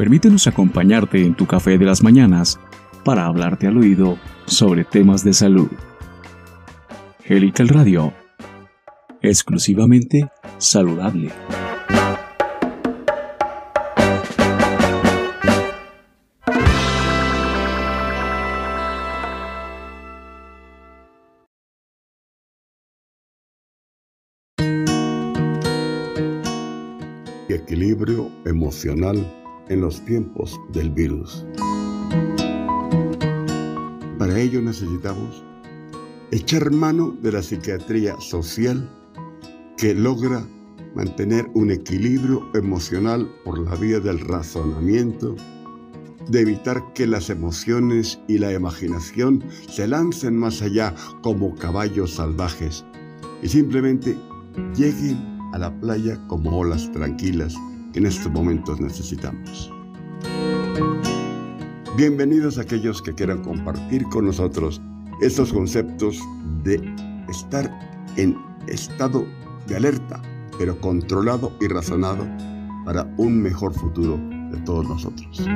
Permítenos acompañarte en tu café de las mañanas para hablarte al oído sobre temas de salud. Helical Radio, exclusivamente saludable. equilibrio emocional en los tiempos del virus. Para ello necesitamos echar mano de la psiquiatría social que logra mantener un equilibrio emocional por la vía del razonamiento, de evitar que las emociones y la imaginación se lancen más allá como caballos salvajes y simplemente lleguen a la playa como olas tranquilas en estos momentos necesitamos. Bienvenidos a aquellos que quieran compartir con nosotros estos conceptos de estar en estado de alerta, pero controlado y razonado para un mejor futuro de todos nosotros.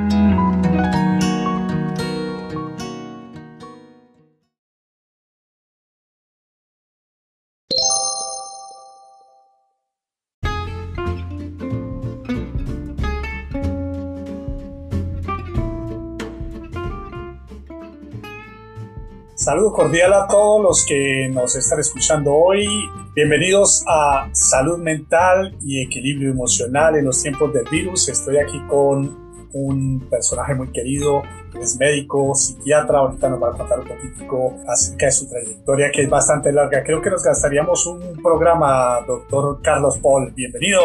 Saludo cordial a todos los que nos están escuchando hoy. Bienvenidos a Salud Mental y Equilibrio Emocional en los tiempos del virus. Estoy aquí con un personaje muy querido, es médico, psiquiatra. Ahorita nos va a contar un poquito acerca de su trayectoria, que es bastante larga. Creo que nos gastaríamos un programa, doctor Carlos Paul. Bienvenido.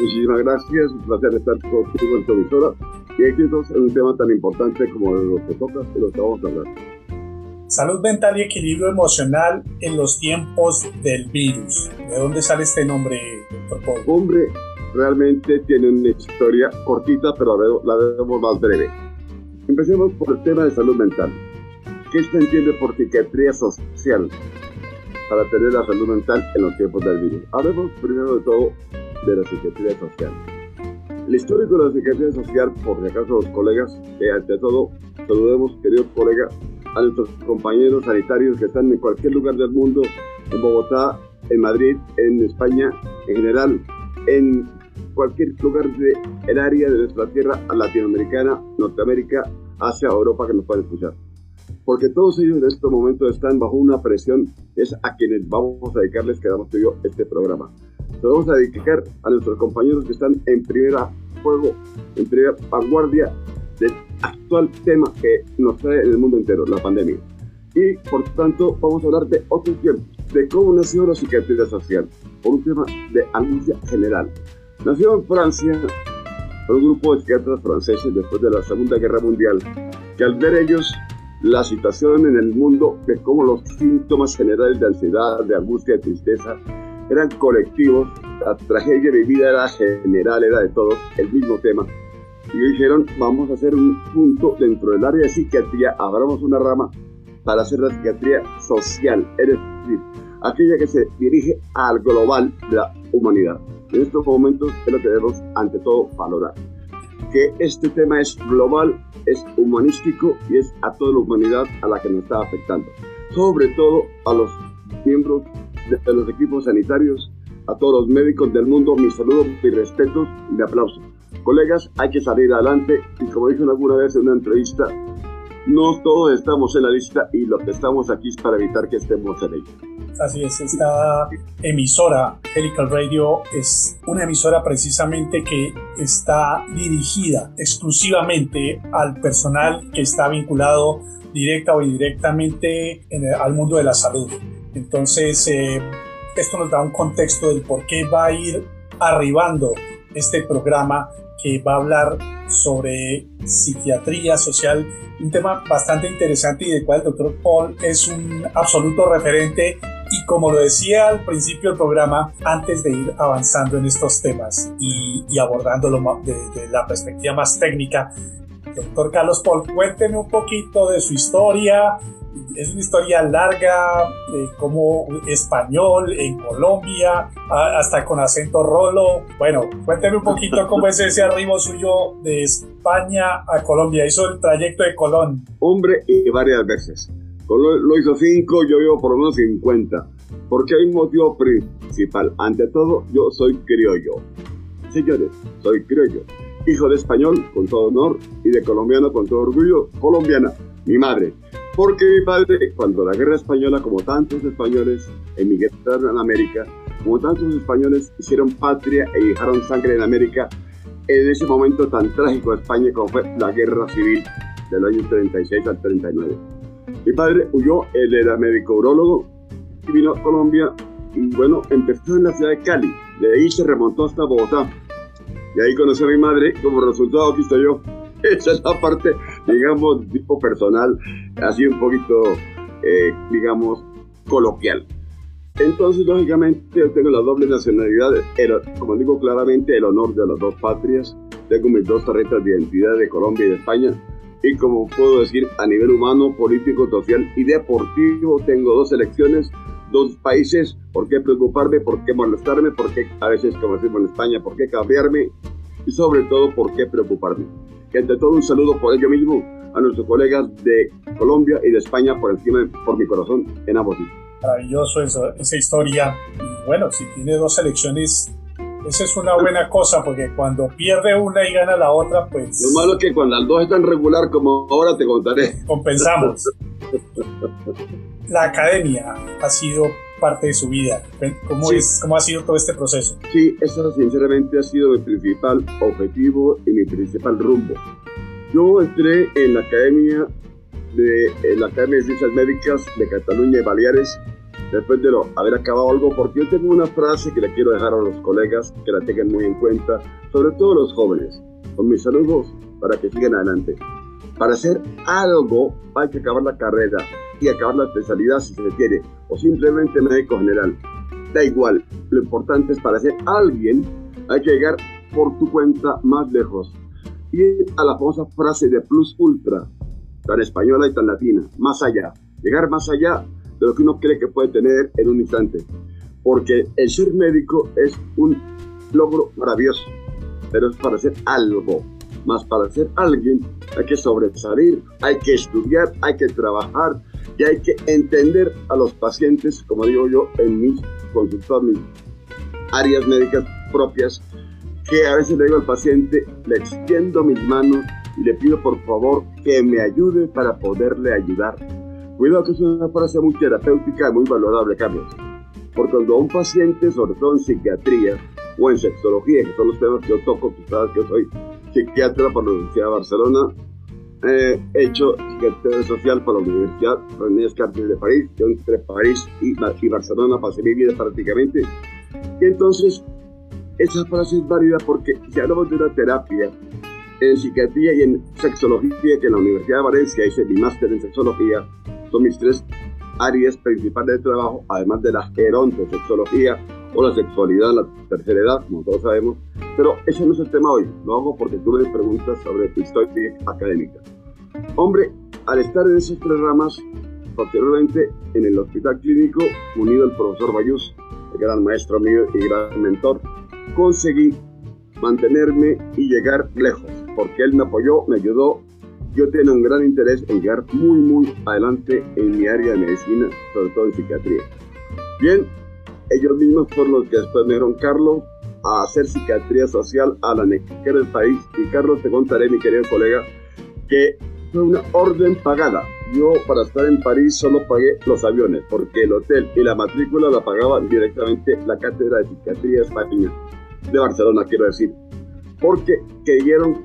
Muchísimas gracias, un placer estar contigo en tu emisora y éxitos en un tema tan importante como los que tocas y los que vamos. Salud mental y equilibrio emocional en los tiempos del virus. ¿De dónde sale este nombre, doctor Paul? Hombre, realmente tiene una historia cortita, pero la vemos más breve. Empecemos por el tema de salud mental. ¿Qué se entiende por psiquiatría social para tener la salud mental en los tiempos del virus? Hablemos primero de todo de la psiquiatría social. El histórico de la psiquiatría social, por si acaso los colegas, que ante todo saludemos, queridos colegas, a nuestros compañeros sanitarios que están en cualquier lugar del mundo, en Bogotá, en Madrid, en España, en general, en cualquier lugar del área de nuestra tierra latinoamericana, Norteamérica, Asia, Europa que nos puedan escuchar. Porque todos ellos en este momento están bajo una presión, es a quienes vamos a dedicarles, que damos yo, este programa. Nos vamos a dedicar a nuestros compañeros que están en primera fuego, en primera vanguardia del actual tema que nos trae en el mundo entero, la pandemia. Y por tanto vamos a hablar de otro tiempo, de cómo nació la psiquiatría social, por un tema de angustia general. Nació en Francia por un grupo de psiquiatras franceses después de la Segunda Guerra Mundial, que al ver ellos la situación en el mundo, de cómo los síntomas generales de ansiedad, de angustia, de tristeza, eran colectivos, la tragedia vivida era general, era de todos, el mismo tema, y dijeron, vamos a hacer un punto dentro del área de psiquiatría, abramos una rama para hacer la psiquiatría social, es decir, aquella que se dirige al global de la humanidad. En estos momentos es lo que debemos ante todo valorar, que este tema es global, es humanístico y es a toda la humanidad a la que nos está afectando, sobre todo a los miembros de los equipos sanitarios, a todos los médicos del mundo, mis saludos, mis respetos y mi aplauso. Colegas, hay que salir adelante y como dije alguna vez en una entrevista, no todos estamos en la lista y lo que estamos aquí es para evitar que estemos en ella. Así es, esta emisora, Helical Radio, es una emisora precisamente que está dirigida exclusivamente al personal que está vinculado directa o indirectamente al mundo de la salud. Entonces, eh, esto nos da un contexto del por qué va a ir arribando este programa que va a hablar sobre psiquiatría social, un tema bastante interesante y del cual el doctor Paul es un absoluto referente. Y como lo decía al principio del programa, antes de ir avanzando en estos temas y, y abordándolo desde la perspectiva más técnica, doctor Carlos Paul, cuénteme un poquito de su historia, es una historia larga, como español en Colombia, hasta con acento rolo. Bueno, cuénteme un poquito cómo es ese arribo suyo de España a Colombia. Hizo el trayecto de Colón. Hombre, y varias veces. Colón lo hizo cinco, yo vivo por lo menos 50. Porque hay un motivo principal. Ante todo, yo soy criollo. Señores, soy criollo. Hijo de español, con todo honor, y de colombiano, con todo orgullo, colombiana, mi madre. Porque mi padre, cuando la guerra española, como tantos españoles emigraron a América, como tantos españoles hicieron patria e dejaron sangre en América, en ese momento tan trágico de España como fue la guerra civil del año 36 al 39. Mi padre huyó, él era médico urologo, y vino a Colombia y bueno, empezó en la ciudad de Cali, de ahí se remontó hasta Bogotá. Y ahí conocí a mi madre, como resultado aquí estoy yo. Esa es la parte, digamos, tipo personal, así un poquito, eh, digamos, coloquial. Entonces, lógicamente, yo tengo la doble nacionalidad, como digo claramente, el honor de las dos patrias. Tengo mis dos tarjetas de identidad de Colombia y de España. Y como puedo decir, a nivel humano, político, social y deportivo, tengo dos elecciones dos países, ¿por qué preocuparme? ¿Por qué molestarme? ¿Por qué a veces, como decimos en España, por qué cambiarme? Y sobre todo, ¿por qué preocuparme? Y ante todo, un saludo por ello mismo a nuestros colegas de Colombia y de España por encima, por mi corazón, en ambos sitios. Maravilloso esa historia. Y bueno, si tiene dos elecciones esa es una buena cosa porque cuando pierde una y gana la otra, pues... Lo malo es que cuando las dos están regular como ahora te contaré. Compensamos. la academia ha sido parte de su vida. ¿Cómo, es, ¿Cómo ha sido todo este proceso? Sí, eso sinceramente ha sido mi principal objetivo y mi principal rumbo. Yo entré en la Academia de, la Academia de Ciencias Médicas de Cataluña y Baleares después de lo, haber acabado algo, porque yo tengo una frase que le quiero dejar a los colegas que la tengan muy en cuenta, sobre todo los jóvenes, con mis saludos para que sigan adelante. Para hacer algo hay que acabar la carrera y acabar la especialidad si se quiere, o simplemente médico general. Da igual, lo importante es para ser alguien hay que llegar por tu cuenta más lejos. Y a la famosa frase de plus ultra, tan española y tan latina, más allá. Llegar más allá de lo que uno cree que puede tener en un instante. Porque el ser médico es un logro maravilloso, pero es para ser algo. Más para ser alguien hay que sobresalir, hay que estudiar, hay que trabajar y hay que entender a los pacientes, como digo yo, en mis consultorios, áreas médicas propias, que a veces le digo al paciente, le extiendo mis manos y le pido por favor que me ayude para poderle ayudar Cuidado que es una frase muy terapéutica y muy valorable, Carlos. Porque cuando un paciente, sobre todo en psiquiatría o en sexología, que son los temas que yo toco, tú sabes que yo soy psiquiatra por la Universidad de Barcelona, he hecho psiquiatría social por la Universidad René Descartes de París, yo entre París y, y Barcelona pasé mi vida prácticamente. Y entonces, esa frase es válida porque si hablamos de una terapia en psiquiatría y en sexología, que en la Universidad de Valencia hice mi máster en sexología, son mis tres áreas principales de trabajo, además de la gerontosexología o la sexualidad en la tercera edad, como todos sabemos. Pero ese no es el tema hoy, lo hago porque tú me preguntas sobre historia académica. Hombre, al estar en esas tres ramas, posteriormente en el hospital clínico, unido al profesor Bayús, el gran maestro mío y gran mentor, conseguí mantenerme y llegar lejos, porque él me apoyó, me ayudó yo tengo un gran interés en llegar muy, muy adelante en mi área de medicina, sobre todo en psiquiatría. Bien, ellos mismos fueron los que después me dieron Carlos a hacer psiquiatría social a la nequera del país. Y Carlos, te contaré, mi querido colega, que fue una orden pagada. Yo para estar en París solo pagué los aviones, porque el hotel y la matrícula la pagaba directamente la Cátedra de Psiquiatría Española de Barcelona, quiero decir, porque creyeron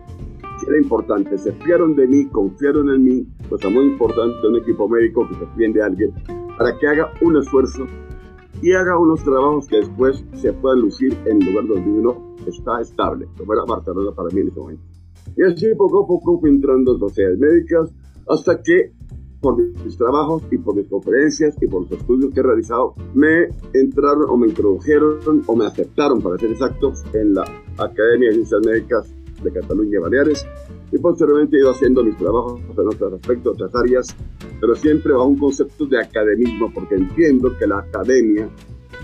era importante, se fiaron de mí, confiaron en mí, es muy importante un equipo médico que se fíen de alguien para que haga un esfuerzo y haga unos trabajos que después se puedan lucir en el lugar donde uno está estable, como era Barcelona para mí en ese momento. Y así poco a poco fui entrando en sociedades médicas hasta que por mis trabajos y por mis conferencias y por los estudios que he realizado, me entraron o me introdujeron o me aceptaron, para ser exactos, en la Academia de Ciencias Médicas de Cataluña y Baleares, y posteriormente he ido haciendo mis trabajos en otros aspectos, otras áreas, pero siempre bajo un concepto de academismo, porque entiendo que la academia,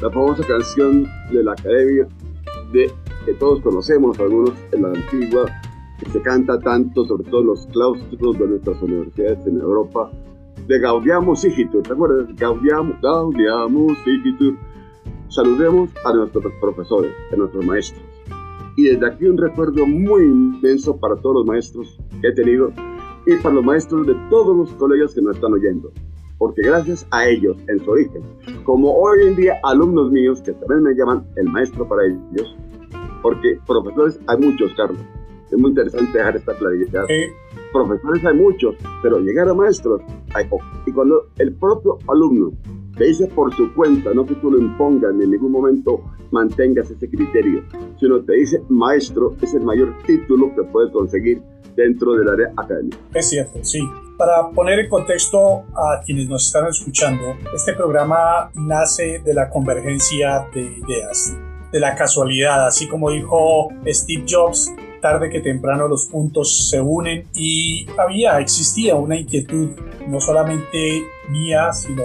la famosa canción de la academia, de, que todos conocemos, algunos en la antigua, que se canta tanto, sobre todo en los claustros de nuestras universidades en Europa, de Gaudiamo Sigitur, ¿te acuerdas? Gaudiamo, Gaudiamo Sigitur. Saludemos a nuestros profesores, a nuestros maestros y desde aquí un recuerdo muy inmenso para todos los maestros que he tenido y para los maestros de todos los colegas que nos están oyendo. Porque gracias a ellos, en su origen, como hoy en día alumnos míos que también me llaman el maestro para ellos, porque profesores hay muchos, Carlos. Es muy interesante dejar esta claridad. Profesores hay muchos, pero llegar a maestros hay pocos. Y cuando el propio alumno te dice por su cuenta, no que tú lo impongas ni en ningún momento mantengas ese criterio, sino te dice maestro, es el mayor título que puedes conseguir dentro del área académica. Es cierto, sí. Para poner en contexto a quienes nos están escuchando, este programa nace de la convergencia de ideas, de la casualidad, así como dijo Steve Jobs, tarde que temprano los puntos se unen y había, existía una inquietud, no solamente mía, sino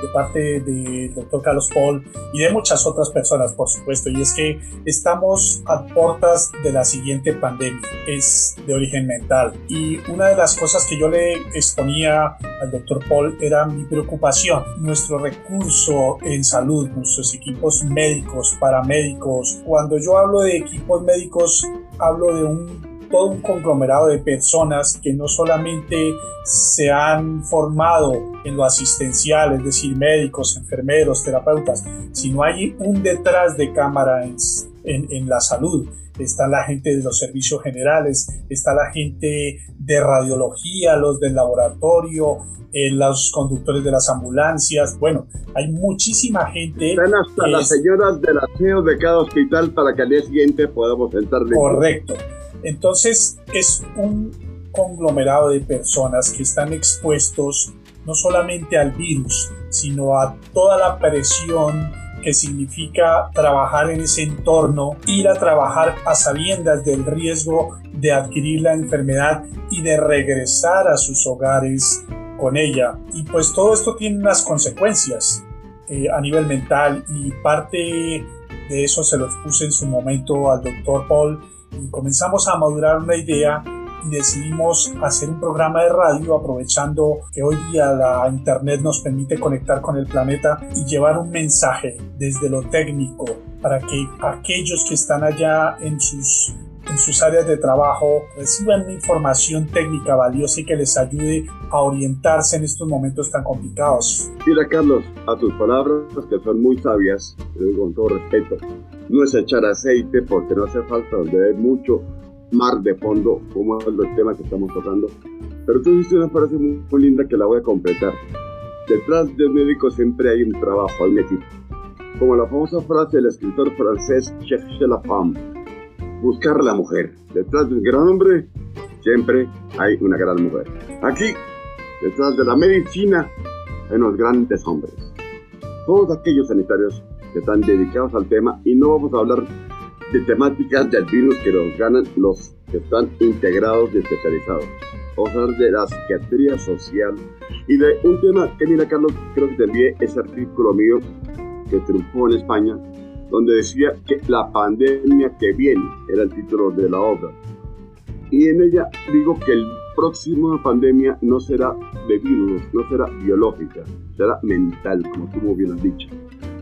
de parte del doctor Carlos Paul y de muchas otras personas, por supuesto, y es que estamos a puertas de la siguiente pandemia, es de origen mental. Y una de las cosas que yo le exponía al doctor Paul era mi preocupación, nuestro recurso en salud, nuestros equipos médicos, paramédicos. Cuando yo hablo de equipos médicos, hablo de un todo un conglomerado de personas que no solamente se han formado en lo asistencial, es decir, médicos, enfermeros, terapeutas, sino hay un detrás de cámara en, en, la salud. Está la gente de los servicios generales, está la gente de radiología, los del laboratorio, eh, los conductores de las ambulancias. Bueno, hay muchísima gente. Están hasta las señoras del aseo de cada hospital para que al día siguiente podamos entrar. Correcto. Entonces es un conglomerado de personas que están expuestos no solamente al virus, sino a toda la presión que significa trabajar en ese entorno, ir a trabajar a sabiendas del riesgo de adquirir la enfermedad y de regresar a sus hogares con ella. Y pues todo esto tiene unas consecuencias eh, a nivel mental y parte de eso se lo expuse en su momento al doctor Paul y comenzamos a madurar una idea decidimos hacer un programa de radio aprovechando que hoy día la internet nos permite conectar con el planeta y llevar un mensaje desde lo técnico para que aquellos que están allá en sus en sus áreas de trabajo reciban información técnica valiosa y que les ayude a orientarse en estos momentos tan complicados. Mira Carlos, a tus palabras que son muy sabias, con todo respeto, no es echar aceite porque no hace falta donde hay mucho mar de fondo, como es el tema que estamos tocando. Pero tú dices una frase muy, linda que la voy a completar. Detrás del médico siempre hay un trabajo, hay un equipo. Como la famosa frase del escritor francés Cherche la femme, buscar la mujer. Detrás de un gran hombre siempre hay una gran mujer. Aquí, detrás de la medicina, hay unos grandes hombres. Todos aquellos sanitarios que están dedicados al tema y no vamos a hablar de temáticas del virus que nos ganan los que están integrados y especializados. Vamos a hablar de la psiquiatría social y de un tema que, mira, Carlos, creo que te envié ese artículo mío que triunfó en España, donde decía que la pandemia que viene era el título de la obra. Y en ella digo que el próximo pandemia no será de virus, no será biológica, será mental, como tú muy bien has dicho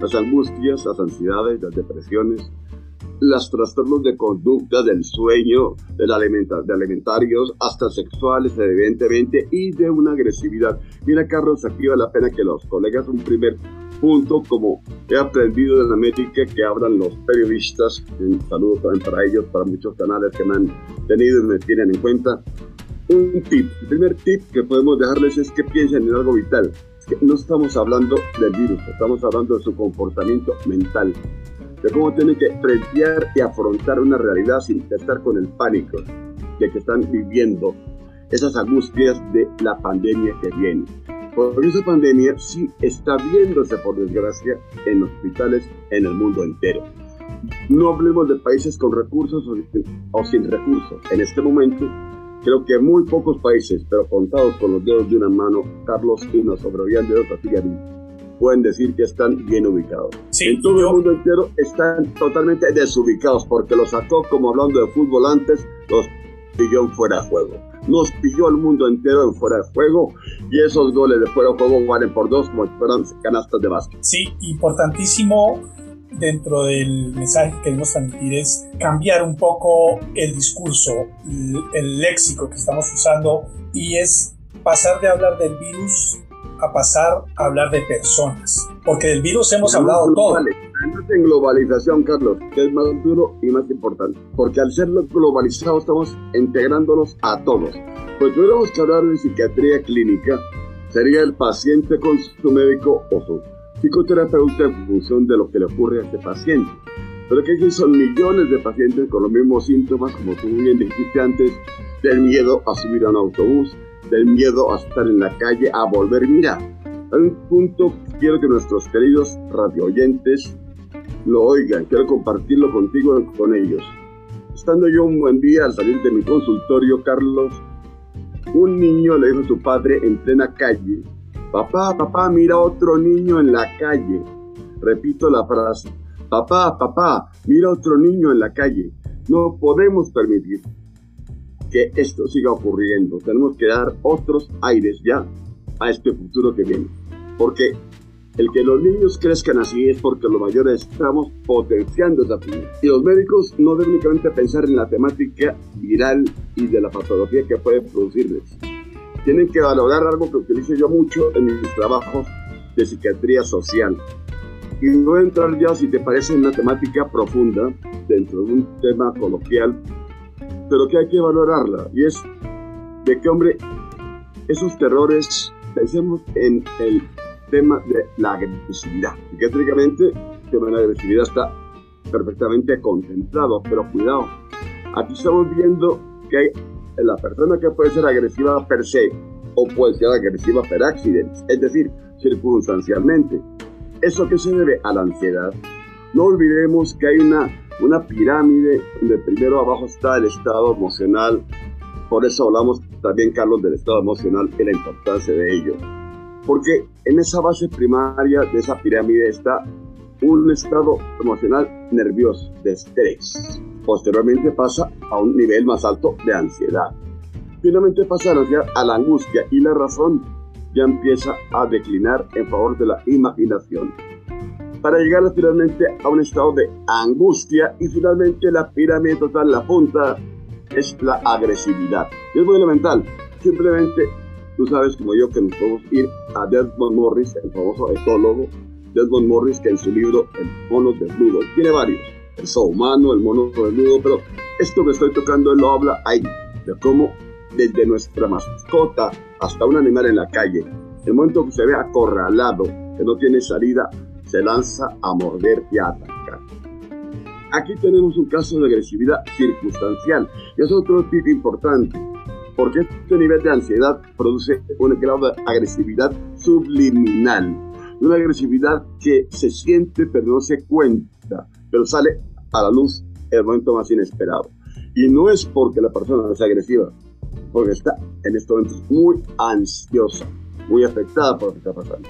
las angustias, las ansiedades, las depresiones, los trastornos de conducta, del sueño, de, la de alimentarios, hasta sexuales, evidentemente, y de una agresividad. Mira, Carlos, aquí vale la pena que los colegas, un primer punto, como he aprendido de la métrica que hablan los periodistas, un saludo también para ellos, para muchos canales que me han tenido y me tienen en cuenta. Un tip, el primer tip que podemos dejarles es que piensen en algo vital no estamos hablando del virus, estamos hablando de su comportamiento mental, de cómo tienen que frentear y afrontar una realidad sin estar con el pánico de que están viviendo esas angustias de la pandemia que viene. Porque esa pandemia sí está viéndose, por desgracia, en hospitales en el mundo entero. No hablemos de países con recursos o sin recursos. En este momento, Creo que muy pocos países, pero contados con los dedos de una mano, Carlos y nos sobrevivían dedos así pueden decir que están bien ubicados. en todo el mundo entero están totalmente desubicados porque los sacó, como hablando de fútbol antes, los pilló en fuera de juego. Nos pilló el mundo entero en fuera de juego y esos goles de fuera de juego valen por dos como si fueran canastas de básquet. Sí, importantísimo dentro del mensaje que queremos transmitir es cambiar un poco el discurso, el, léxico que estamos usando y es pasar de hablar del virus a pasar a hablar de personas. Porque del virus hemos hablado todo. Además en globalización, Carlos, que es más duro y más importante. Porque al ser globalizados estamos integrándonos a todos. Pues tuviéramos que hablar de psiquiatría clínica, sería el paciente con su médico o su psicoterapeuta en función de lo que le ocurre a este paciente. Pero que aquí son millones de pacientes con los mismos síntomas, como tú bien dijiste antes, del miedo a subir a un autobús, del miedo a estar en la calle, a volver. Mira, hay un punto que quiero que nuestros queridos radio oyentes lo oigan, quiero compartirlo contigo con ellos. Estando yo un buen día al salir de mi consultorio, Carlos, un niño le dijo a su padre en plena calle, Papá, papá, mira otro niño en la calle. Repito la frase. Papá, papá, mira otro niño en la calle. No podemos permitir que esto siga ocurriendo. Tenemos que dar otros aires ya a este futuro que viene. Porque el que los niños crezcan así es porque los mayores estamos potenciando esa vida. Y los médicos no deben únicamente pensar en la temática viral y de la patología que puede producirles tienen que valorar algo que utilizo yo mucho en mis trabajos de psiquiatría social. Y no entrar ya, si te parece, en una temática profunda dentro de un tema coloquial, pero que hay que valorarla. Y es de que, hombre, esos terrores, pensemos en el tema de la agresividad. Psiquiátricamente, el tema de la agresividad está perfectamente contemplado, pero cuidado. Aquí estamos viendo que hay la persona que puede ser agresiva per se o puede ser agresiva per accidente, es decir, circunstancialmente. ¿Eso que se debe? A la ansiedad. No olvidemos que hay una, una pirámide donde primero abajo está el estado emocional. Por eso hablamos también, Carlos, del estado emocional y la importancia de ello. Porque en esa base primaria de esa pirámide está un estado emocional nervioso, de estrés. Posteriormente pasa a un nivel más alto de ansiedad. Finalmente pasa a la, angustia y la razón ya empieza a declinar en favor de la imaginación. Para llegar finalmente a un estado de angustia y finalmente la pirámide total, la punta, es la agresividad. Y es muy elemental. Simplemente tú sabes como yo que nos podemos ir a Desmond Morris, el famoso etólogo, Desmond Morris, que en su libro El mono desnudo, tiene varios, el humano, el mono desnudo, pero esto que estoy tocando él lo habla ahí, de cómo desde nuestra mascota hasta un animal en la calle, el momento que se ve acorralado, que no tiene salida, se lanza a morder y a atacar. Aquí tenemos un caso de agresividad circunstancial, y es otro tipo importante, porque este nivel de ansiedad produce un grado de agresividad subliminal una agresividad que se siente pero no se cuenta, pero sale a la luz en el momento más inesperado. Y no es porque la persona sea agresiva, porque está en estos momentos muy ansiosa, muy afectada por lo que está pasando.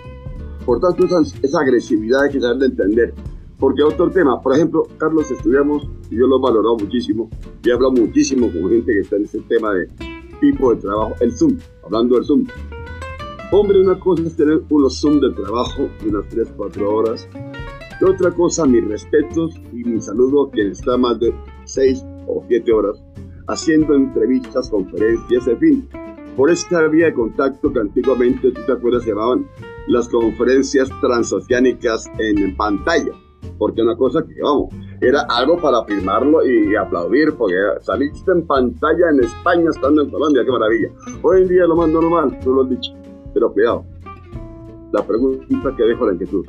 Por tanto, esa, agresividad hay que saber de entender. Porque otro tema, por ejemplo, Carlos, estudiamos, y yo lo he valorado muchísimo, y he hablado muchísimo con gente que está en ese tema de tipo de trabajo, el Zoom, hablando del Zoom. Hombre, una cosa es tener unos Zoom de trabajo de unas 3, 4 horas. Y otra cosa, mis respetos y mi saludo a quien está más de 6 o 7 horas haciendo entrevistas, conferencias, en fin. Por esta vía de contacto que antiguamente, tú te acuerdas, llamaban las conferencias transoceánicas en pantalla. Porque una cosa que, vamos, era algo para firmarlo y aplaudir, porque saliste en pantalla en España estando en Colombia, qué maravilla. Hoy en día lo más normal, tú lo has dicho. Pero cuidado, la pregunta que dejo la inquietud.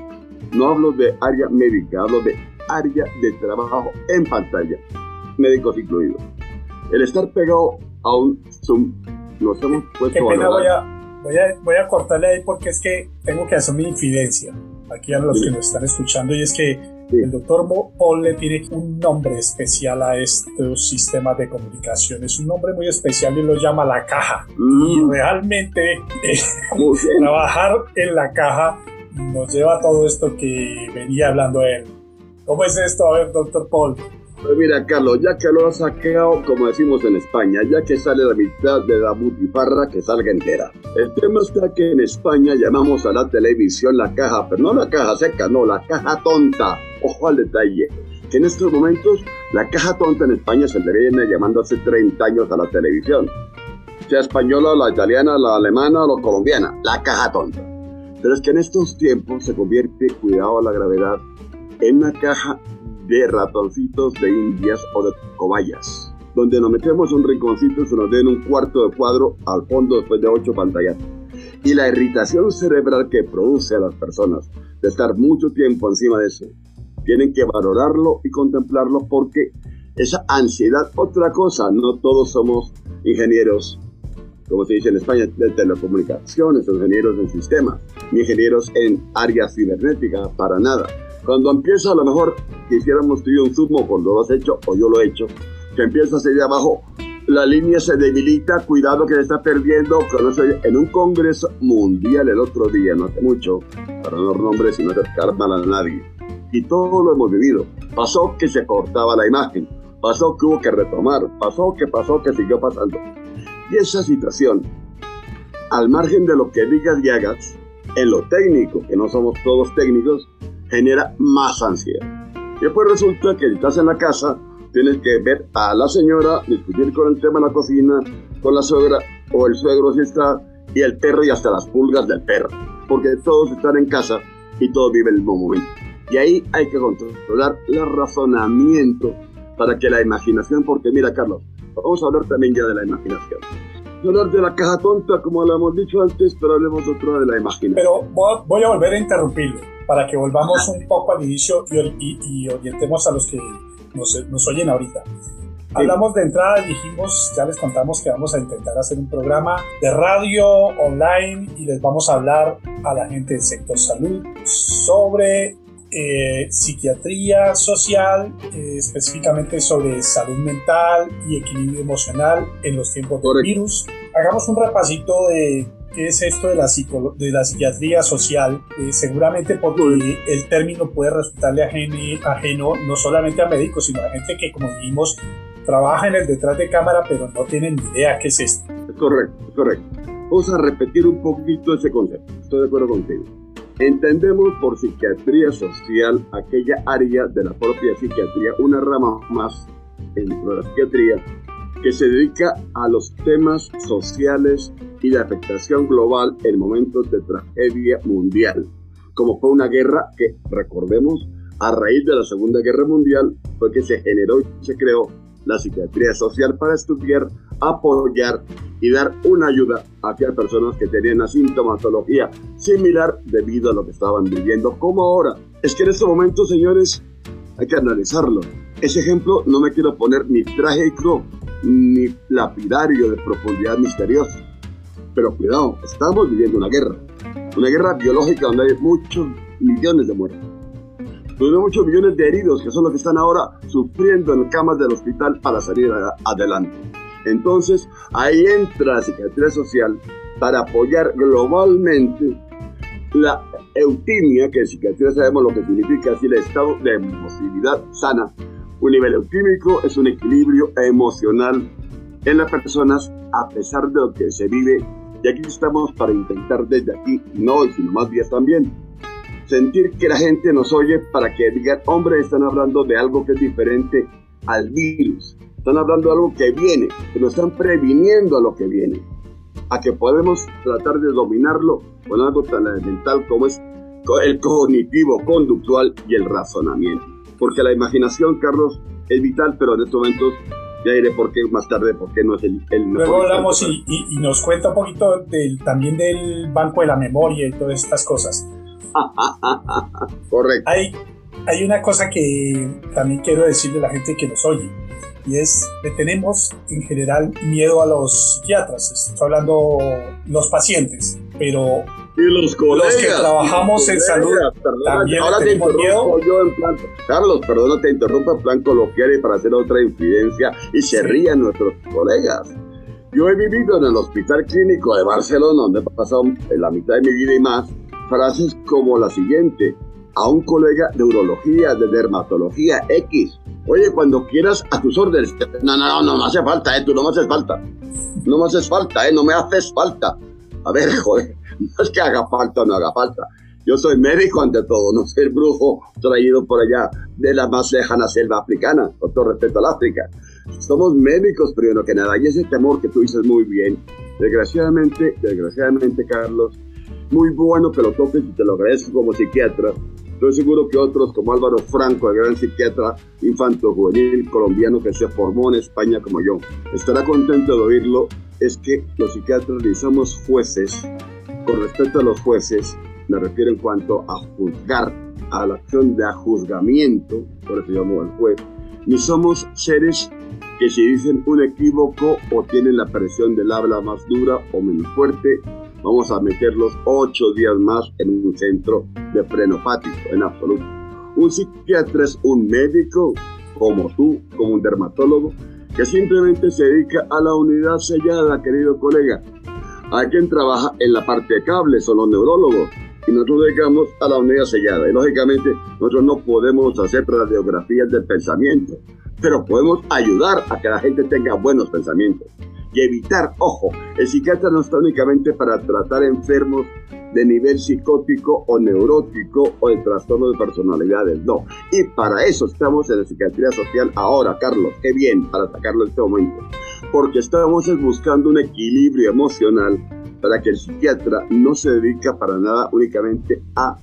No hablo de área médica, hablo de área de trabajo en pantalla, médicos incluidos. El estar pegado a un Zoom, nos hemos puesto a voy a, voy, cortarle ahí porque es que tengo que hacer mi infidencia aquí a los que nos están escuchando y es que El doctor Paul le tiene un nombre especial a estos sistemas de comunicación. Es un nombre muy especial y lo llama la caja. Mm. Y realmente eh, trabajar en la caja nos lleva a todo esto que venía hablando él. ¿Cómo es esto? A ver, doctor Paul. Pues mira, Carlos, ya que lo has saqueado, como decimos en España, ya que sale la mitad de la butifarra, que salga entera. El tema está que en España llamamos a la televisión la caja, pero no la caja seca, no, la caja tonta. Ojo al detalle, que en estos momentos la caja tonta en España se le viene llamando hace 30 años a la televisión. Sea española, la italiana, la alemana o la colombiana, la caja tonta. Pero es que en estos tiempos se convierte, cuidado a la gravedad, en una caja de ratoncitos de indias o de cobayas, donde nos metemos un rinconcito y se nos den un cuarto de cuadro al fondo después de ocho pantallas. Y la irritación cerebral que produce a las personas de estar mucho tiempo encima de eso, tienen que valorarlo y contemplarlo porque esa ansiedad, otra cosa, no todos somos ingenieros, como se dice en España, de telecomunicaciones, ingenieros en sistemas, ni ingenieros en áreas cibernéticas, para nada cuando empieza, a lo mejor quisiéramos tuyo un sumo cuando lo has hecho o yo lo he hecho, que empieza a de abajo, la línea se debilita, cuidado que se está perdiendo. En un congreso mundial el otro día, no hace mucho, para no nombres y no acercar mal a nadie, y todo lo hemos vivido. Pasó que se cortaba la imagen, pasó que hubo que retomar, pasó que pasó que siguió pasando. Y esa situación, al margen de lo que digas y hagas, en lo técnico, que no somos todos técnicos, genera más ansiedad. Y después resulta que si estás en la casa, tienes que ver a la señora, discutir con el tema de la cocina, con la suegra o el suegro si está, y el perro y hasta las pulgas del perro. Porque todos están en casa y todos viven el mismo momento. Y ahí hay que controlar el razonamiento para que la imaginación, porque mira Carlos, vamos a hablar también ya de la imaginación. Hablar de la caja tonta, como lo hemos dicho antes, pero hablemos otra de la imaginación. Pero voy a volver a interrumpirlo para que volvamos un poco al inicio y, orientemos a los que nos, oyen ahorita. Hablamos de entrada, dijimos, ya les contamos que vamos a intentar hacer un programa de radio online y les vamos a hablar a la gente del sector salud sobre eh, psiquiatría social, eh, específicamente sobre salud mental y equilibrio emocional en los tiempos del virus. Hagamos un repasito de qué es esto de la, de la psiquiatría social, eh, seguramente porque el término puede resultarle ajeno, ajeno no solamente a médicos, sino a gente que, como dijimos, trabaja en el detrás de cámara, pero no tienen ni idea qué es esto. Es correcto, correcto. Vamos a repetir un poquito ese concepto. Estoy de acuerdo contigo. Entendemos por psiquiatría social aquella área de la propia psiquiatría, una rama más dentro de la psiquiatría, que se dedica a los temas sociales y de afectación global en momentos de tragedia mundial, como fue una guerra que, recordemos, a raíz de la Segunda Guerra Mundial fue que se generó y se creó la psiquiatría social para estudiar, apoyar y dar una ayuda a aquellas personas que tenían una sintomatología similar debido a lo que estaban viviendo, como ahora. Es que en estos momentos, señores, hay que analizarlo. Ese ejemplo no me quiero poner ni trágico ni lapidario de profundidad misteriosa. Pero cuidado, estamos viviendo una guerra. Una guerra biológica donde hay muchos millones de muertos. Donde hay muchos millones de heridos que son los que están ahora sufriendo en camas del hospital para salir adelante. Entonces, ahí entra la psiquiatría social para apoyar globalmente la eutimia, que en psiquiatría sabemos lo que significa, así el estado de emocionalidad sana un nivel eutímico es un equilibrio emocional en las personas a pesar de lo que se vive. Y aquí estamos para intentar desde aquí, no hoy, sino más días también, sentir que la gente nos oye para que digan, hombre, están hablando de algo que es diferente al virus. Están hablando de algo que viene, que nos están previniendo a lo que viene. A que podemos tratar de dominarlo con algo tan elemental como es el cognitivo, conductual y el razonamiento porque la imaginación, Carlos, es vital, pero en estos momentos ya diré por qué más tarde, por qué no es el, el mejor. Luego hablamos y, y, nos cuenta un poquito del, también del banco de la memoria y todas estas cosas. Correcto. Hay, hay una cosa que también quiero decirle a la gente que nos oye, y es que tenemos en general miedo a los psiquiatras, estoy hablando los pacientes, pero Y los colegas. Los que trabajamos en salud. también ahora te interrumpo yo en plan. Carlos, perdona, te interrumpo en plan coloquial y para hacer otra incidencia y se rían nuestros colegas. Yo he vivido en el Hospital Clínico de Barcelona, donde he pasado la mitad de mi vida y más, frases como la siguiente, a un colega de urología, de dermatología X. Oye, cuando quieras, a tus órdenes. No, no, no, no me hace falta, ¿eh? Tú no me haces falta. No me haces falta, ¿eh? No me haces falta. A ver, joder, no es que haga falta o no haga falta. Yo soy médico ante todo, no soy el brujo traído por allá de la más lejana selva africana, con todo respeto al África. Somos médicos primero que nada, y ese temor que tú dices muy bien, desgraciadamente, desgraciadamente, Carlos, muy bueno que lo toques y te lo agradezco como psiquiatra, Estoy seguro que otros, como Álvaro Franco, el gran psiquiatra infanto juvenil colombiano que se formó en España como yo, estará contento de oírlo. Es que los psiquiatras somos jueces. Con respecto a los jueces, me refiero en cuanto a juzgar, a la acción de ajuzgamiento, por eso llamo al juez, ni somos seres que si dicen un equívoco o tienen la presión del habla más dura o menos fuerte, vamos a meterlos ocho días más en un centro de frenopático, en absoluto. Un psiquiatra es un médico, como tú, como un dermatólogo, que simplemente se dedica a la unidad sellada, querido colega. Hay quien trabaja en la parte de cables, son los neurólogos, y nosotros dedicamos a la unidad sellada. Y lógicamente nosotros no podemos hacer radiografías del pensamiento, pero podemos ayudar a que la gente tenga buenos pensamientos y evitar, ojo, el psiquiatra no está únicamente para tratar enfermos de nivel psicótico o neurótico o de trastorno de personalidades, no. Y para eso estamos en la psiquiatría social ahora, Carlos, qué bien para sacarlo en este momento. Porque estamos buscando un equilibrio emocional para que el psiquiatra no se dedica para nada únicamente a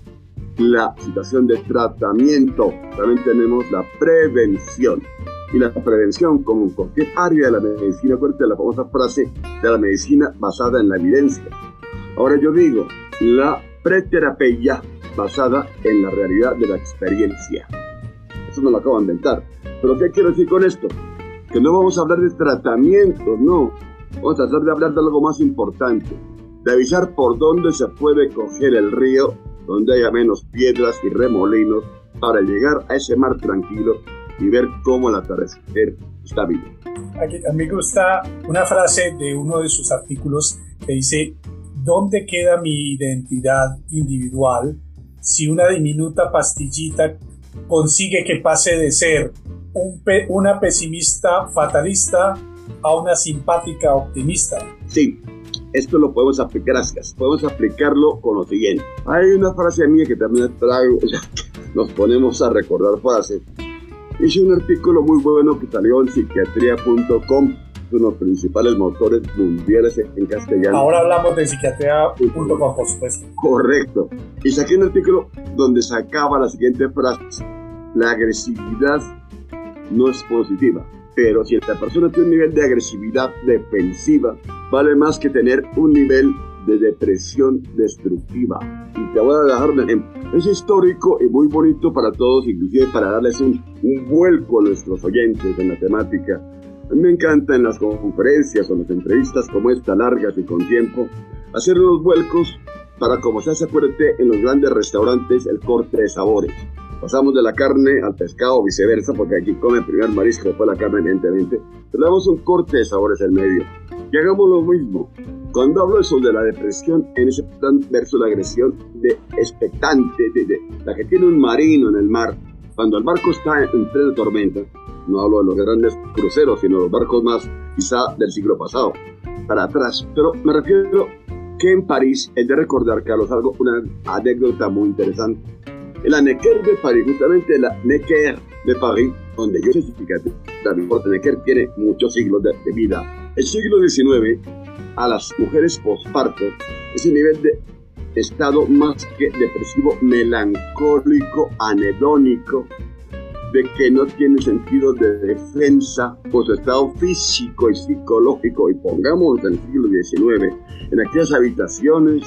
la situación de tratamiento, también tenemos la prevención y la prevención como en cualquier área de la medicina, acuérdate la famosa frase de la medicina basada en la evidencia. Ahora yo digo, la preterapia basada en la realidad de la experiencia. Eso me lo acabo de inventar. Pero ¿qué quiero decir con esto? Que no vamos a hablar de tratamiento, no. Vamos a tratar de hablar de algo más importante, de avisar por dónde se puede coger el río, donde haya menos piedras y remolinos, para llegar a ese mar tranquilo y ver cómo el atardecer está vivo. A mí me gusta una frase de uno de sus artículos que dice, ¿dónde queda mi identidad individual si una diminuta pastillita consigue que pase de ser un una pesimista fatalista a una simpática optimista? Sí, esto lo podemos aplicar, gracias. Podemos aplicarlo con lo siguiente. Hay una frase mía que también traigo, nos ponemos a recordar frases Hice un artículo muy bueno que salió en psiquiatría.com, uno de los principales motores mundiales en castellano. Ahora hablamos de psiquiatría.com, por supuesto. Correcto. Y saqué un artículo donde sacaba la siguiente frase. La agresividad no es positiva, pero si esta persona tiene un nivel de agresividad defensiva, vale más que tener un nivel de depresión destructiva. Y te voy a dejar un ejemplo. Es histórico y muy bonito para todos, inclusive para darles un, vuelco a nuestros oyentes en la temática. A mí me encanta en las conferencias o en las entrevistas como esta, largas y con tiempo, hacer unos vuelcos para, como se hace fuerte en los grandes restaurantes, el corte de sabores. Pasamos de la carne al pescado o viceversa, porque aquí come primero el marisco, después la carne, evidentemente. Pero damos un corte de sabores en medio. Y hagamos lo mismo. Cuando hablo eso de la depresión, en ese plan verso la agresión de expectante, de, la que tiene un marino en el mar, cuando el barco está en plena tormenta, no hablo de los grandes cruceros, sino de los barcos más quizá del siglo pasado, para atrás, pero me refiero que en París, es de recordar, Carlos, algo, una anécdota muy interesante. En la Necker de París, justamente la Necker de París, donde yo soy psiquiatra, porque Necker tiene muchos siglos de, de vida. El siglo XIX a las mujeres posparto ese nivel de estado más que depresivo, melancólico, anedónico, de que no tiene sentido de defensa por su estado físico y psicológico, y pongamos en el siglo XIX, en aquellas habitaciones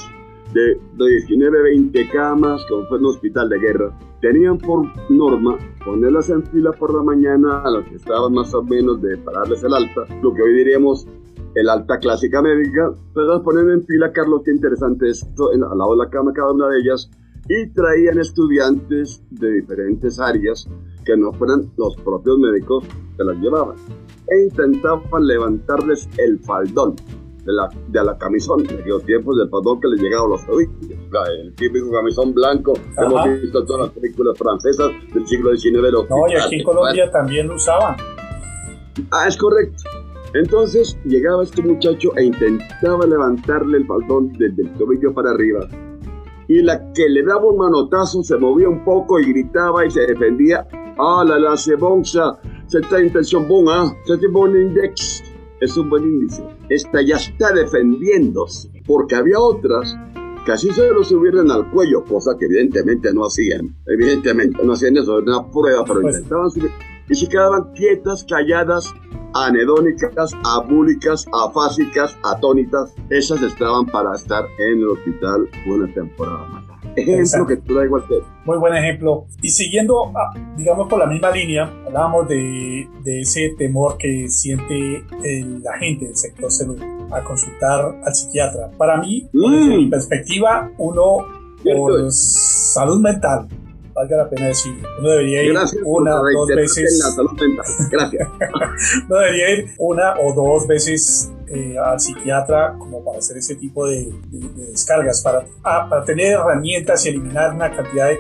de, 19, 20 camas, como fue un hospital de guerra, tenían por norma ponerlas en fila por la mañana a las que estaban más o menos de pararles el alta, lo que hoy diríamos el alta clásica médica, las ponen en fila, Carlos, qué interesante esto, al lado de la cama cada una de ellas, y traían estudiantes de diferentes áreas que no fueran los propios médicos que las llevaban. E intentaban levantarles el faldón de la, de la camisón, de aquellos tiempos del faldón que les llegaba a los tobillos, el típico camisón blanco que hemos visto en todas las películas francesas del siglo XIX. No, y aquí en Colombia también lo usaban. Ah, es correcto. Entonces llegaba este muchacho e intentaba levantarle el faldón desde el tobillo para arriba. Y la que le daba un manotazo se movía un poco y gritaba y se defendía. Ah, la la cebonza, esta intención buena, este buen index. Es un buen índice. Esta ya está defendiéndose. Porque había otras que así se lo subieran al cuello, cosa que evidentemente no hacían. Evidentemente no hacían eso, era una prueba, pero intentaban subir y se quedaban quietas, calladas, anedónicas, abúlicas, afásicas, atónitas. Esas estaban para estar en el hospital una temporada más. Ejemplo que igual que Muy buen ejemplo. Y siguiendo, ah, digamos, por la misma línea, hablábamos de, de ese temor que siente la gente del sector salud a consultar al psiquiatra. Para mí, desde mi mm. perspectiva, uno por salud mental valga la pena decir. Uno debería ir una o dos veces. Gracias. no debería ir una o dos veces eh, al psiquiatra como para hacer ese tipo de, descargas, para, ah, para tener herramientas y eliminar una cantidad de,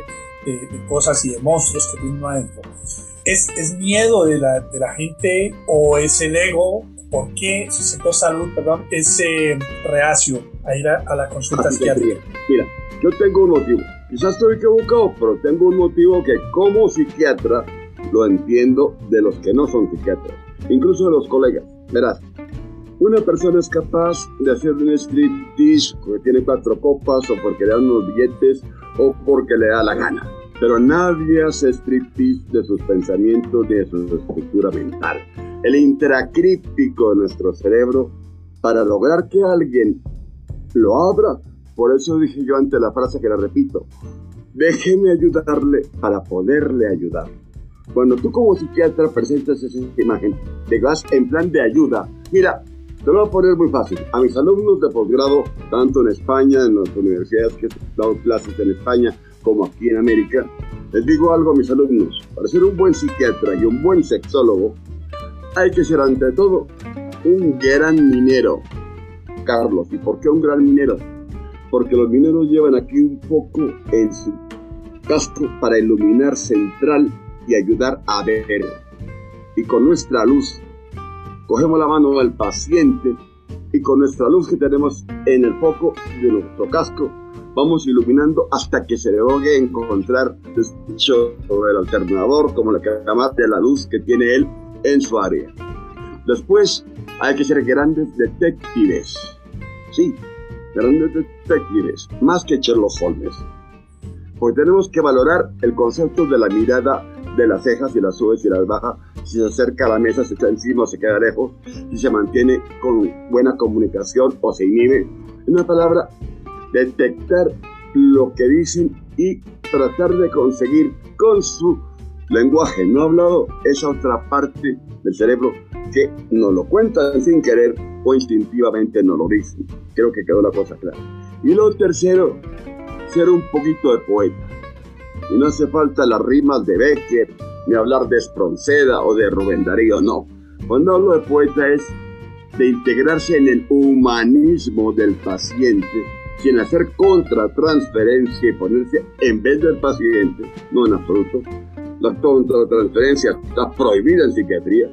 cosas y de monstruos que tiene uno adentro. ¿Es, ¿Es, miedo de la, de la gente o es el ego? ¿Por qué su sector salud, perdón, es eh, reacio a ir a, la consulta psiquiátrica? Mira, yo tengo un motivo Quizás estoy equivocado, pero tengo un motivo que como psiquiatra lo entiendo de los que no son psiquiatras, incluso de los colegas. Verás, una persona es capaz de hacer un striptease porque tiene cuatro copas o porque le dan unos billetes o porque le da la gana. Pero nadie hace striptease de sus pensamientos ni de su estructura mental. El intracríptico de nuestro cerebro, para lograr que alguien lo abra, por eso dije yo ante la frase que la repito, déjeme ayudarle para poderle ayudar. Cuando tú como psiquiatra presentas esa imagen, te vas en plan de ayuda. Mira, te lo voy a poner muy fácil. A mis alumnos de posgrado, tanto en España, en las universidades que he dado clases en España, como aquí en América, les digo algo a mis alumnos. Para ser un buen psiquiatra y un buen sexólogo, hay que ser ante todo un gran minero. Carlos, ¿y por qué un gran minero? Porque los mineros llevan aquí un poco en su casco para iluminar central y ayudar a ver. Y con nuestra luz, cogemos la mano del paciente y con nuestra luz que tenemos en el foco de nuestro casco, vamos iluminando hasta que se logre encontrar el alternador como la cama de la luz que tiene él en su área. Después hay que ser grandes detectives. Sí, grandes detectives, más que Sherlock Holmes. Porque tenemos que valorar el concepto de la mirada de las cejas, y las sube, y las baja, si se acerca a la mesa, si está encima o se queda lejos, si se mantiene con buena comunicación o se inhibe. En una palabra, detectar lo que dicen y tratar de conseguir con su lenguaje no hablado esa otra parte del cerebro que nos lo cuentan sin querer o instintivamente no lo dicen. Creo que quedó la cosa clara. Y lo tercero, ser un poquito de poeta. Y no hace falta las rimas de Becker, ni hablar de Espronceda o de Rubén Darío, no. Cuando hablo de poeta es de integrarse en el humanismo del paciente, sin hacer contratransferencia y ponerse en vez del paciente, no en absoluto. La contratransferencia está prohibida en psiquiatría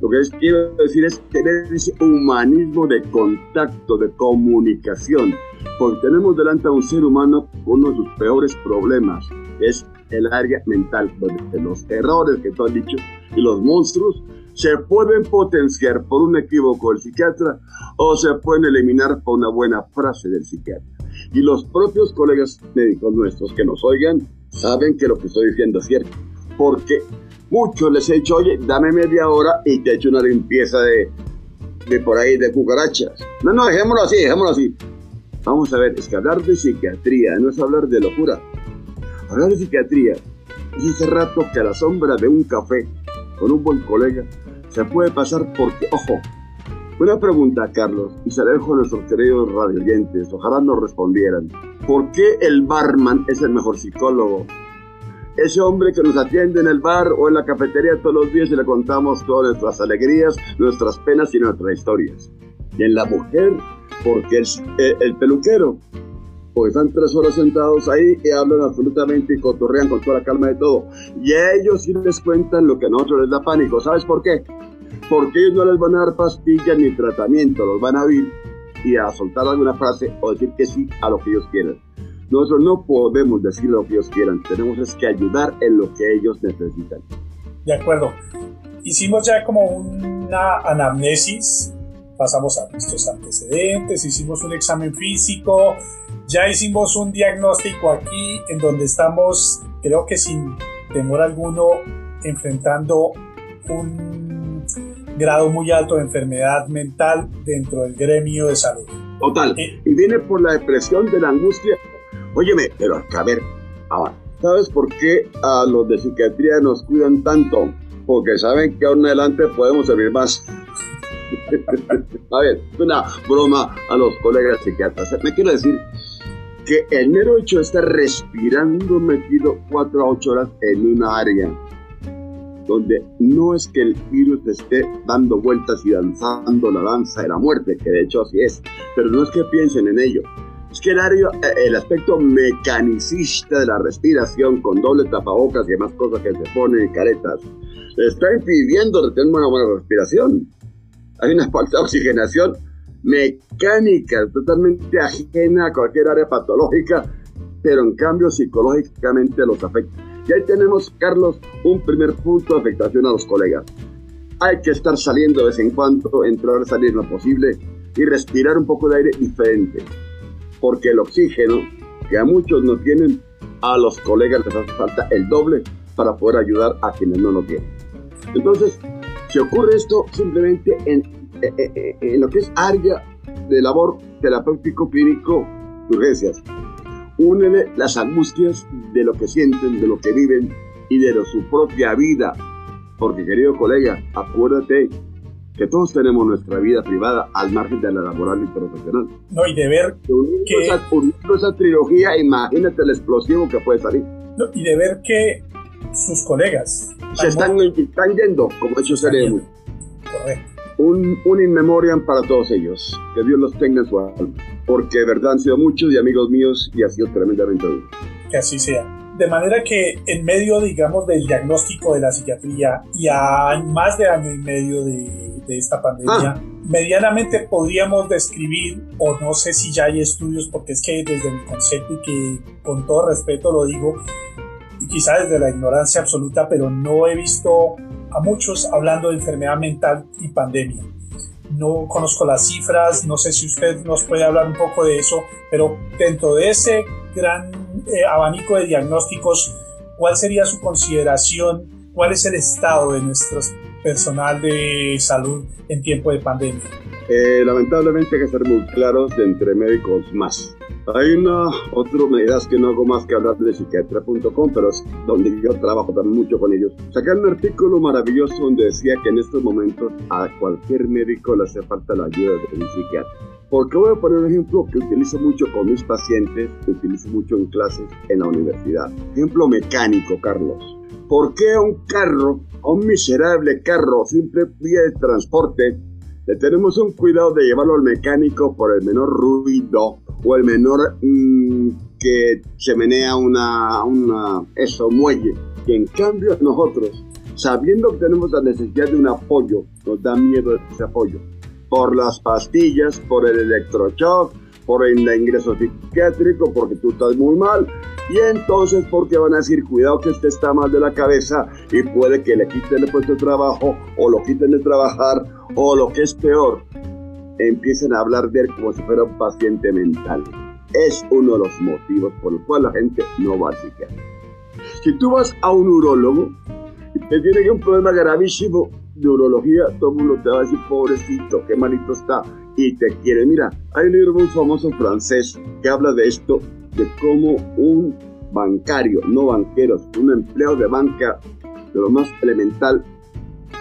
lo que quiero decir es tener ese humanismo de contacto, de comunicación, porque tenemos delante a un ser humano con uno de sus peores problemas, es el área mental, donde los errores que tú has dicho y los monstruos se pueden potenciar por un equívoco del psiquiatra o se pueden eliminar por una buena frase del psiquiatra. Y los propios colegas médicos nuestros que nos oigan saben que lo que estoy diciendo es cierto, porque Muchos les he dicho, oye, dame media hora y te echo una limpieza de, de por ahí, de cucarachas. No, no, dejémoslo así, dejémoslo así. Vamos a ver, es que hablar de psiquiatría no es hablar de locura. Hablar de psiquiatría es ese rato que a la sombra de un café con un buen colega se puede pasar porque, ojo, Una pregunta, Carlos, y se la dejo a nuestros queridos radioyentes, ojalá nos respondieran. ¿Por qué el barman es el mejor psicólogo? Ese hombre que nos atiende en el bar o en la cafetería todos los días y le contamos todas nuestras alegrías, nuestras penas y nuestras historias. Y en la mujer, porque es eh, el peluquero, porque están tres horas sentados ahí y hablan absolutamente y cotorrean con toda la calma de todo. Y a ellos sí les cuentan lo que a nosotros les da pánico. ¿Sabes por qué? Porque ellos no les van a dar pastillas ni tratamiento, los van a oír y a soltar alguna frase o decir que sí a lo que ellos quieran. Nosotros no podemos decir lo que ellos quieran, tenemos es que ayudar en lo que ellos necesitan. De acuerdo. Hicimos ya como una anamnesis, pasamos a nuestros antecedentes, hicimos un examen físico, ya hicimos un diagnóstico aquí en donde estamos, creo que sin temor alguno, enfrentando un grado muy alto de enfermedad mental dentro del gremio de salud. Total. Eh, y viene por la depresión de la angustia. Óyeme, pero a ver, ahora, ¿sabes por qué a los de psiquiatría nos cuidan tanto? Porque saben que aún adelante podemos servir más. a ver, una broma a los colegas psiquiatras. Me quiero decir que el mero hecho de estar respirando metido 4 a 8 horas en una área donde no es que el virus esté dando vueltas y danzando la danza de la muerte, que de hecho así es, pero no es que piensen en ello. Es que el, área, el aspecto mecanicista de la respiración con doble tapabocas y demás cosas que se ponen en caretas, está impidiendo tener una buena respiración. Hay una falta de oxigenación mecánica, totalmente ajena a cualquier área patológica, pero en cambio psicológicamente los afecta. Y ahí tenemos, Carlos, un primer punto de afectación a los colegas. Hay que estar saliendo de vez en cuando, entrar, salir lo posible y respirar un poco de aire diferente. Porque el oxígeno, que a muchos no tienen, a los colegas les hace falta el doble para poder ayudar a quienes no lo tienen. Entonces, se ocurre esto simplemente en eh, eh, eh, en lo que es área de labor terapéutico clínico urgencias. Únele las angustias de lo que sienten, de lo que viven y de su propia vida. Porque querido colega, acuérdate que todos tenemos nuestra vida privada al margen de la laboral y profesional. No, y de ver que... Esa, esa trilogía, imagínate el explosivo que puede salir. No, y de ver que sus colegas... Se están, están yendo, como hecho sería Correcto un, un in memoriam para todos ellos. Que Dios los tenga en su alma. Porque de verdad han sido muchos y amigos míos y ha sido tremendamente duro. Que así sea. De manera que en medio, digamos, del diagnóstico de la psiquiatría y a más de año y medio de, de esta pandemia, ah. medianamente podríamos describir, o no sé si ya hay estudios, porque es que desde mi concepto y que con todo respeto lo digo, y quizá desde la ignorancia absoluta, pero no he visto a muchos hablando de enfermedad mental y pandemia. No conozco las cifras, no sé si usted nos puede hablar un poco de eso, pero dentro de ese gran eh, abanico de diagnósticos, ¿cuál sería su consideración? ¿Cuál es el estado de nuestro personal de salud en tiempo de pandemia? Eh, lamentablemente hay que ser muy claros entre médicos más. Hay una otra medidas que no hago más que hablar de psiquiatra.com, pero es donde yo trabajo también mucho con ellos. Sacar un artículo maravilloso donde decía que en estos momentos a cualquier médico le hace falta la ayuda de un psiquiatra. Porque voy a poner un ejemplo que utilizo mucho con mis pacientes, que utilizo mucho en clases en la universidad. Ejemplo mecánico, Carlos. ¿Por qué a un carro, a un miserable carro, simple vía de transporte, le tenemos un cuidado de llevarlo al mecánico por el menor ruido o el menor mm, que se menea una, una, eso, muelle. Y en cambio nosotros, sabiendo que tenemos la necesidad de un apoyo, nos da miedo ese apoyo. Por las pastillas, por el electroshock, por el ingreso psiquiátrico, porque tú estás muy mal. Y entonces porque van a decir, cuidado que usted está mal de la cabeza y puede que le quiten el puesto de trabajo o lo quiten de trabajar o lo que es peor, empiecen a hablar de él como si fuera un paciente mental. Es uno de los motivos por los cuales la gente no va a psiquiatra. Si tú vas a un urólogo y te tiene un problema gravísimo de urología, todo el mundo te va a decir, pobrecito, qué malito está, y te quiere. Mira, hay un libro muy famoso francés que habla de esto, de cómo un bancario, no banqueros, un empleado de banca de lo más elemental,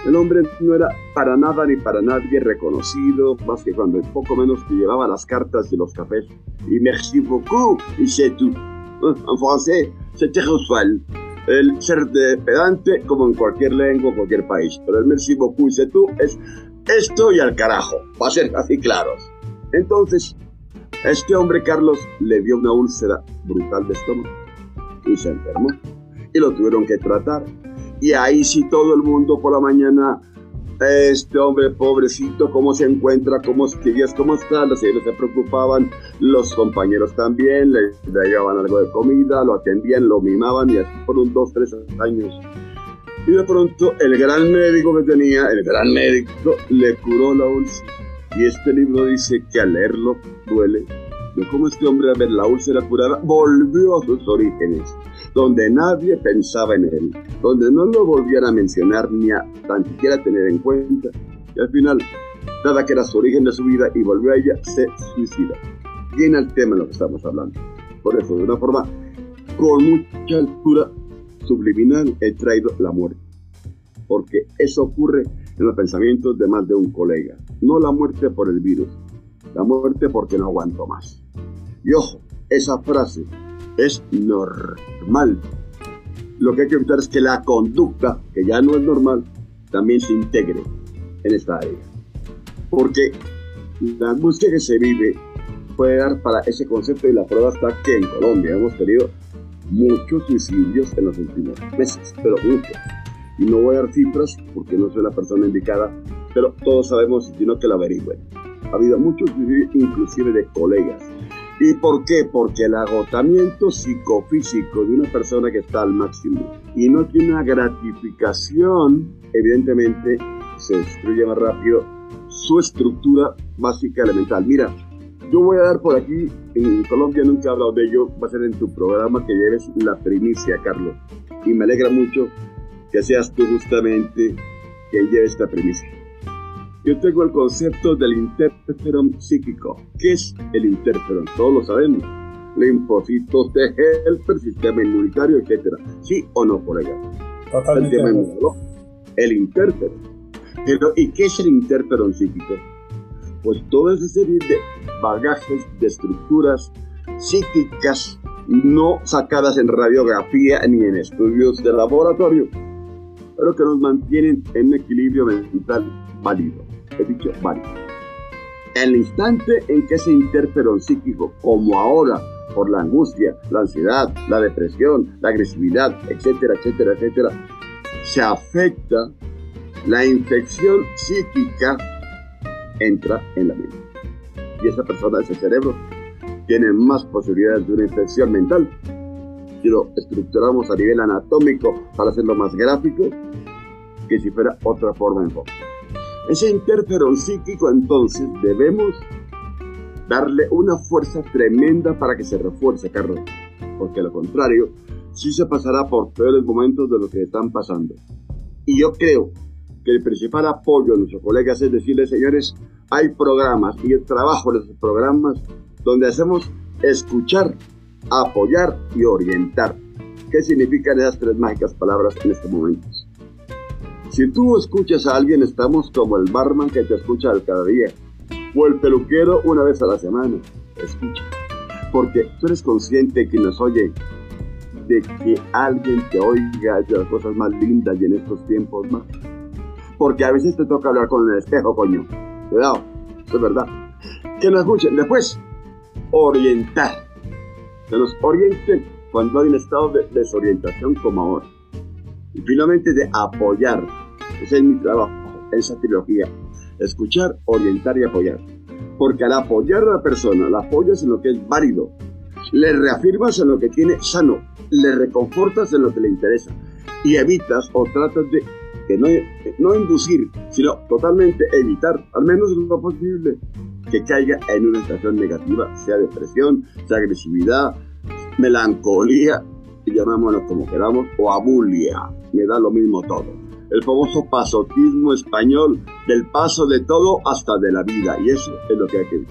El hombre no era para nada ni para nadie reconocido, más que cuando poco menos que llevaba las cartas de los cafés. Y merci beaucoup, y c'est tout. En francés, c'était usual. El ser de pedante, como en cualquier lengua, cualquier país. Pero el merci beaucoup, y c'est tout es esto y al carajo, para ser así claros. Entonces, este hombre, Carlos, le dio una úlcera brutal de estómago y se enfermó. Y lo tuvieron que tratar y ahí sí todo el mundo por la mañana, este hombre pobrecito, cómo se encuentra, cómo días, cómo está, los señores se preocupaban, los compañeros también, le llevaban algo de comida, lo atendían, lo mimaban y así por un dos, tres años. Y de pronto el gran médico que tenía, el gran médico, le curó la úlcera. Y este libro dice que al leerlo duele de cómo este hombre, a ver la úlcera curada, volvió a sus orígenes donde nadie pensaba en él, donde no lo volvían a mencionar ni a tan siquiera tener en cuenta. Y al final, nada que era su origen de su vida y volvió a ella, se suicida. Viene el tema de lo que estamos hablando. Por eso, de una forma con mucha altura subliminal, he traído la muerte. Porque eso ocurre en los pensamientos de más de un colega. No la muerte por el virus, la muerte porque no aguanto más. Y ojo, esa frase es normal. Lo que hay que evitar es que la conducta, que ya no es normal, también se integre en esta área. Porque la angustia que se vive puede dar para ese concepto y la prueba está que en Colombia hemos tenido muchos suicidios en los últimos meses, pero muchos. Y no voy a dar cifras porque no soy la persona indicada, pero todos sabemos, sino que la averigüen. Ha habido muchos inclusive de colegas, ¿Y por qué? Porque el agotamiento psicofísico de una persona que está al máximo y no tiene una gratificación, evidentemente se destruye más rápido su estructura básica elemental. Mira, yo voy a dar por aquí, en Colombia nunca he hablado de ello, va a ser en tu programa que lleves la primicia, Carlos. Y me alegra mucho que seas tú justamente quien lleve esta primicia. Yo tengo el concepto del interferón psíquico. ¿Qué es el interferón? Todos lo sabemos. Linfocitos de helper, sistema inmunitario, etc. ¿Sí o no, por allá? Totalmente. El, tema el interferón. Pero, ¿y qué es el interferón psíquico? Pues toda esa serie de bagajes, de estructuras psíquicas no sacadas en radiografía ni en estudios de laboratorio, pero que nos mantienen en equilibrio mental válido he dicho. En el instante en que ese interferón psíquico, como ahora, por la angustia, la ansiedad, la depresión, la agresividad, etcétera, etcétera, etcétera, se afecta, la infección psíquica entra en la mente. Y esa persona, ese cerebro, tiene más posibilidades de una infección mental. Si lo estructuramos a nivel anatómico para hacerlo más gráfico, que si fuera otra forma de enfoque. Ese interferón psíquico entonces debemos darle una fuerza tremenda para que se refuerce, Carlos, porque lo contrario, sí se pasará por peores momentos de lo que están pasando. Y yo creo que el principal apoyo a nuestros colegas es decirles, señores, hay programas y el trabajo de esos programas donde hacemos escuchar, apoyar y orientar. ¿Qué significan esas tres mágicas palabras en este momento? Si tú escuchas a alguien, estamos como el barman que te escucha cada día, o el peluquero una vez a la semana. Escucha, porque tú eres consciente que nos oye, de que alguien te oiga de las cosas más lindas y en estos tiempos más. Porque a veces te toca hablar con el espejo, coño. Cuidado, eso es verdad. Que nos escuchen. Después, orientar. Que nos orienten cuando hay un estado de desorientación como ahora. Y finalmente de apoyar. Ese es mi trabajo, esa trilogía. Escuchar, orientar y apoyar. Porque al apoyar a la persona, la apoyas en lo que es válido, le reafirmas en lo que tiene sano, le reconfortas en lo que le interesa. Y evitas o tratas de que no, no inducir, sino totalmente evitar, al menos lo posible, que caiga en una situación negativa, sea depresión, sea agresividad, melancolía, llamémoslo como queramos, o abulia, me da lo mismo todo el famoso pasotismo español, del paso de todo hasta de la vida. Y eso es lo que hay que.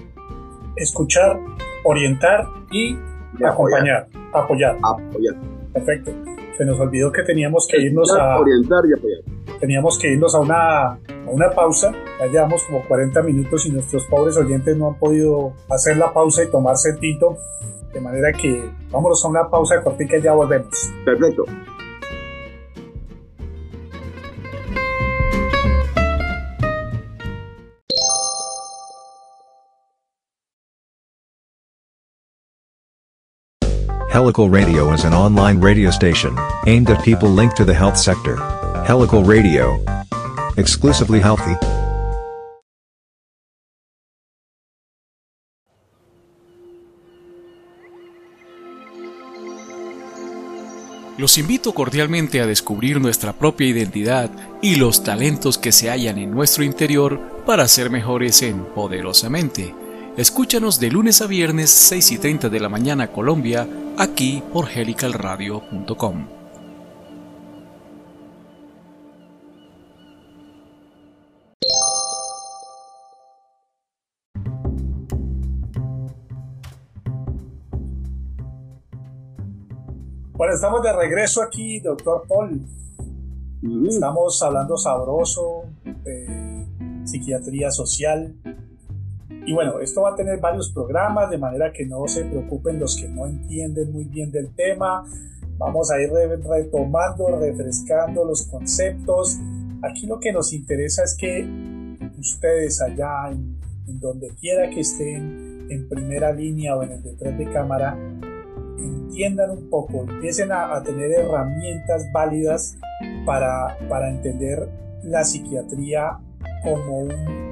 Escuchar, orientar y, acompañar, apoyar. Apoyar. Perfecto. Se nos olvidó que teníamos que irnos a... Orientar y apoyar. Teníamos que irnos a una, a una pausa. Ya llevamos como 40 minutos y nuestros pobres oyentes no han podido hacer la pausa y tomarse el tito. De manera que vámonos a una pausa cortica y ya volvemos. Perfecto. Helical Radio is an online radio station aimed at people linked to the health sector. Helical Radio. Exclusively healthy. Los invito cordialmente a descubrir nuestra propia identidad y los talentos que se hallan en nuestro interior para ser mejores en Poderosamente. Escúchanos de lunes a viernes 6 y 30 de la mañana Colombia, aquí por helicalradio.com. Bueno, estamos de regreso aquí, doctor Paul. Estamos hablando sabroso de psiquiatría social. Y bueno, esto va a tener varios programas, de manera que no se preocupen los que no entienden muy bien del tema. Vamos a ir retomando, refrescando los conceptos. Aquí lo que nos interesa es que ustedes allá, en, donde quiera que estén, en primera línea o en el detrás de cámara, entiendan un poco, empiecen a, tener herramientas válidas para, para, entender la psiquiatría como un,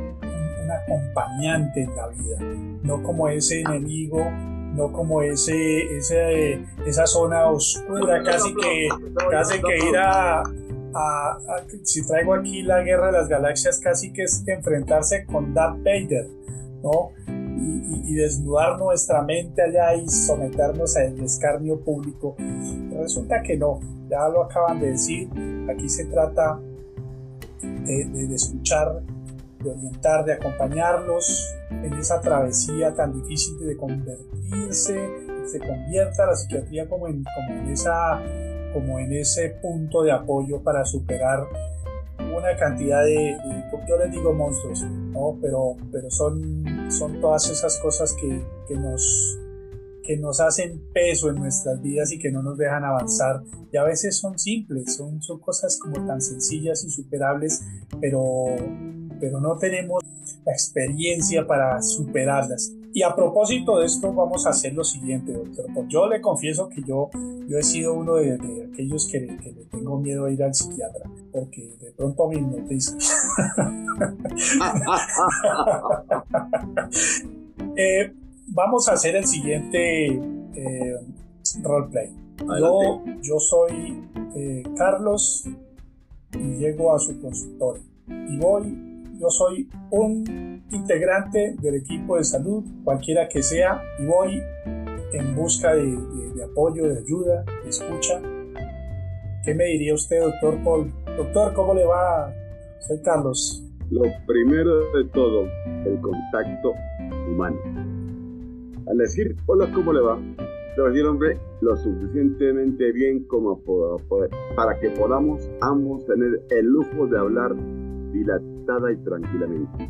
un, acompañante en la vida, no como ese enemigo, no como ese, ese esa zona oscura, casi que, casi que ir a, a, si traigo aquí la guerra de las galaxias, casi que es enfrentarse con Darth Vader, ¿no? y, desnudar nuestra mente allá y someternos al escarnio público. Resulta que no, ya lo acaban de decir, aquí se trata de, escuchar, de orientar, de acompañarlos en esa travesía tan difícil de convertirse, que se convierta la psiquiatría como en, como en, esa, como en ese punto de apoyo para superar una cantidad de, yo les digo monstruos, ¿no? pero, pero son, son todas esas cosas que, que, nos, que nos hacen peso en nuestras vidas y que no nos dejan avanzar. Y a veces son simples, son, son cosas como tan sencillas y superables, pero, pero no tenemos la experiencia para superarlas. Y a propósito de esto, vamos a hacer lo siguiente, doctor. Pues yo le confieso que yo, yo he sido uno de, aquellos que, le tengo miedo a ir al psiquiatra, porque de pronto me hipnotiza. Eh, vamos a hacer el siguiente eh, roleplay. Yo, yo soy eh, Carlos y llego a su consultorio y voy yo soy un integrante del equipo de salud, cualquiera que sea, y voy en busca de, apoyo, de ayuda, de escucha. ¿Qué me diría usted, doctor Paul? Doctor, ¿cómo le va? Soy Carlos. Lo primero de todo, el contacto humano. Al decir, hola, ¿cómo le va? A decir, hombre, lo suficientemente bien como para que podamos ambos tener el lujo de hablar dilatada y tranquilamente.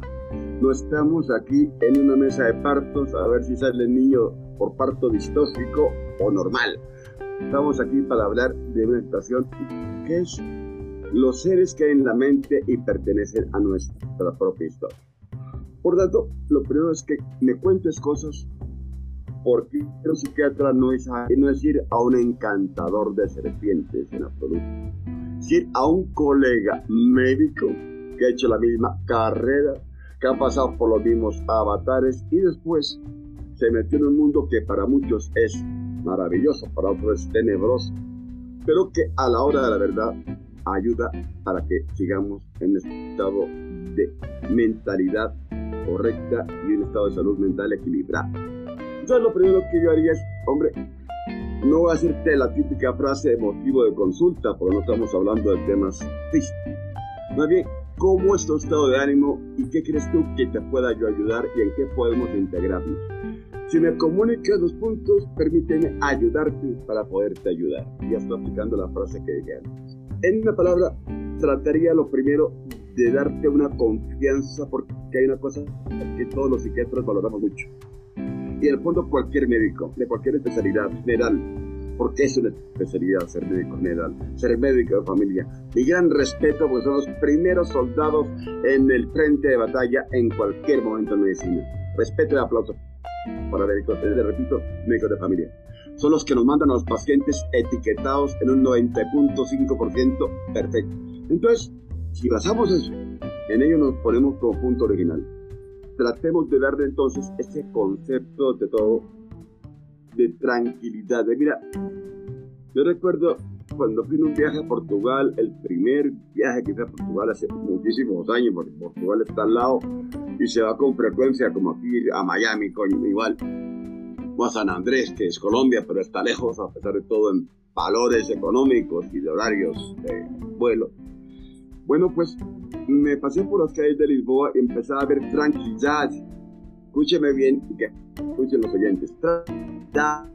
No estamos aquí en una mesa de partos a ver si sale el niño por parto distóxico o normal. Estamos aquí para hablar de una situación que es los seres que hay en la mente y pertenecen a nuestra propia historia. Por tanto, lo primero es que me cuentes cosas porque un psiquiatra no es, no es ir a un encantador de serpientes en absoluto. Es ir a un colega médico que ha hecho la misma carrera, que ha pasado por los mismos avatares y después se metió en un mundo que para muchos es maravilloso, para otros es tenebroso, pero que a la hora de la verdad ayuda para que sigamos en un estado de mentalidad correcta y un estado de salud mental equilibrado. Entonces lo primero que yo haría es, hombre, no voy a hacerte la típica frase de motivo de consulta, porque no estamos hablando de temas físicos. Más bien, cómo es tu estado de ánimo y qué crees tú que te pueda yo ayudar y en qué podemos integrarnos. Si me comunicas los puntos, permíteme ayudarte para poderte ayudar. Ya estoy aplicando la frase que dije antes. En una palabra, trataría lo primero de darte una confianza porque hay una cosa que todos los psiquiatras valoramos mucho. Y en el fondo cualquier médico, de cualquier especialidad general, porque es una especialidad ser médico general, ser médico de familia. Mi gran respeto porque son los primeros soldados en el frente de batalla en cualquier momento en medicina. Respeto y aplauso para médicos, le repito, médicos de familia. Son los que nos mandan a los pacientes etiquetados en un 90.5% perfecto. Entonces, si basamos eso, en ello nos ponemos como punto original. Tratemos de darle entonces ese concepto de todo de tranquilidad. mira, yo recuerdo cuando fui en un viaje a Portugal, el primer viaje que hice a Portugal hace muchísimos años, porque Portugal está al lado y se va con frecuencia, como aquí a Miami, coño, igual, o a San Andrés, que es Colombia, pero está lejos, a pesar de todo, en valores económicos y de horarios de vuelo. Bueno, pues me pasé por las calles de Lisboa y empecé a ver tranquilidad. Escúcheme bien, que escuchen los oyentes. Tranquilidad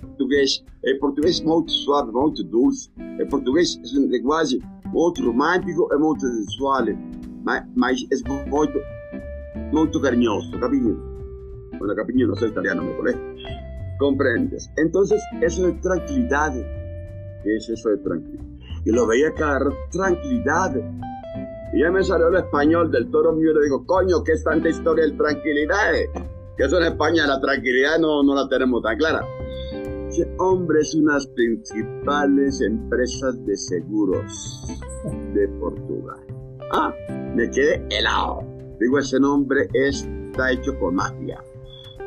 português. É português muito suave, muito doce. É português é uma linguagem muito romântico e muito sensual, mas, mas é muito, muito carinhoso, capinho. Bueno, capinho no soy italiano, me colé. ¿Comprendes? Entonces, eso de tranquilidad. ¿Qué es eso de tranquilidad? Y lo veía cada tranquilidad. Y ya me salió el español del toro mío y le digo, coño, ¿qué es tanta historia de tranquilidad? Que eso en España la tranquilidad no, no la tenemos tan clara. Ese hombre es unas principales empresas de seguros de Portugal. Ah, me quedé helado. Digo, ese nombre está hecho con magia.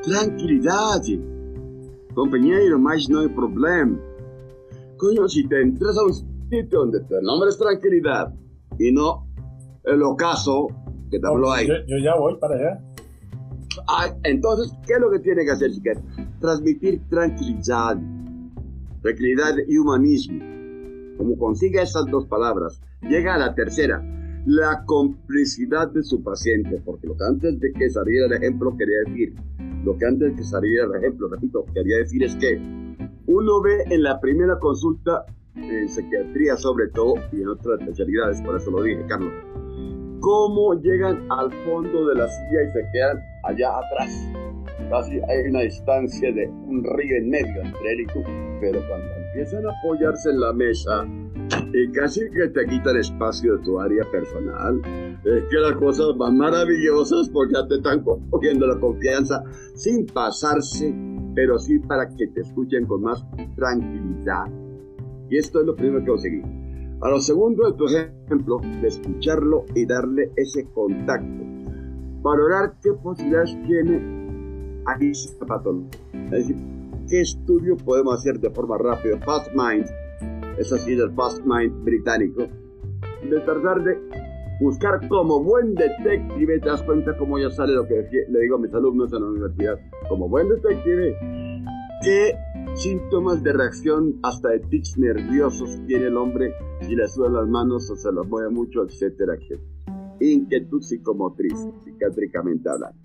Tranquilidad, compañero, más no hay problema. Coño, si te entras a un sitio donde tu nombre es tranquilidad y no el ocaso que te habló ahí. Yo, ya voy para allá. Ah, entonces, ¿qué es lo que tiene que hacer, chiquete? transmitir tranquilidad, tranquilidad y humanismo. Como consiga esas dos palabras, llega a la tercera, la complicidad de su paciente, porque lo que antes de que saliera el ejemplo quería decir, lo que antes de que saliera el ejemplo, repito, quería decir es que uno ve en la primera consulta, en psiquiatría sobre todo, y en otras especialidades, por eso lo dije, Carlos, cómo llegan al fondo de la silla y se quedan allá atrás casi hay una distancia de un río en medio entre él y tú. Pero cuando empiezan a apoyarse en la mesa y casi que te quitan espacio de tu área personal, es que las cosas van maravillosas porque ya te están cogiendo la confianza sin pasarse, pero sí para que te escuchen con más tranquilidad. Y esto es lo primero que conseguí. A lo segundo de tu ejemplo, de escucharlo y darle ese contacto. Valorar qué posibilidades tiene ahí Es decir, ¿qué estudio podemos hacer de forma rápida? Fast Mind, es así el Fast Mind británico, de tratar de buscar como buen detective, te das cuenta cómo ya sale lo que le digo a mis alumnos en la universidad, como buen detective, qué síntomas de reacción hasta de tics nerviosos tiene el hombre si le sudan las manos o se los mueve mucho, etcétera, etcétera. Inquietud psicomotriz, psiquiátricamente hablando.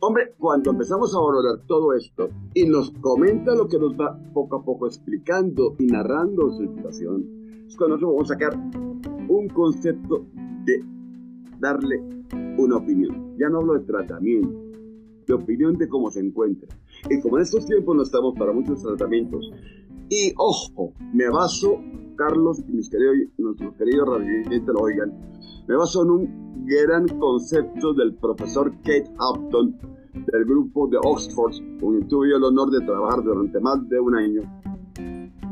Hombre, cuando empezamos a valorar todo esto y nos comenta lo que nos va poco a poco explicando y narrando su situación, es cuando nosotros vamos a sacar un concepto de darle una opinión. Ya no hablo de tratamiento, de opinión de cómo se encuentra. Y como en estos tiempos no estamos para muchos tratamientos, y ojo, me baso, Carlos y mis queridos, nuestros queridos radioyentes lo oigan, me baso en un gran concepto del profesor Kate Upton del grupo de Oxford, con quien tuve el honor de trabajar durante más de un año,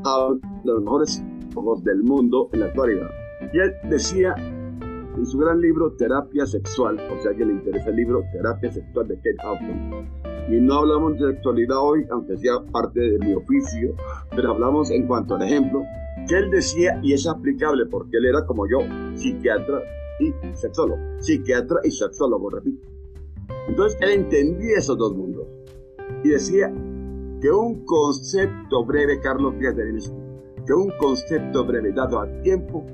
a los mejores ojos del mundo en la actualidad. Y él decía en su gran libro Terapia Sexual, o sea que le interesa el libro Terapia Sexual de Kate Upton. Y no hablamos de sexualidad hoy, aunque sea parte de mi oficio, pero hablamos en cuanto al ejemplo que él decía, y es aplicable porque él era como yo, psiquiatra y sexólogo. Psiquiatra y sexólogo, repito. Entonces él entendía esos dos mundos y decía que un concepto breve, Carlos, fíjate que un concepto breve dado a tiempo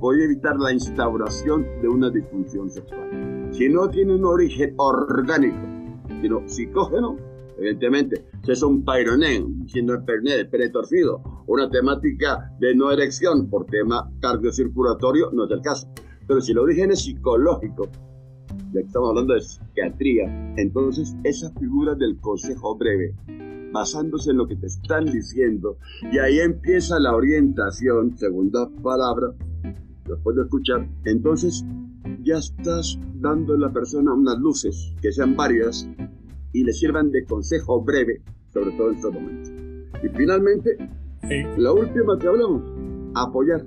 puede evitar la instauración de una disfunción sexual. Si no tiene un origen orgánico, sino psicógeno, evidentemente. Si es un paironé, siendo el perné, el pene torcido, una temática de no erección por tema cardiocirculatorio, no es el caso. Pero si lo origen es psicológico, ya que estamos hablando de psiquiatría, entonces esa figura del consejo breve, basándose en lo que te están diciendo, y ahí empieza la orientación, segunda palabra, después de escuchar, entonces ya estás dando a la persona unas luces, que sean varias, y le sirvan de consejo breve, sobre todo en estos momentos. Y finalmente, la última que hablamos, apoyar.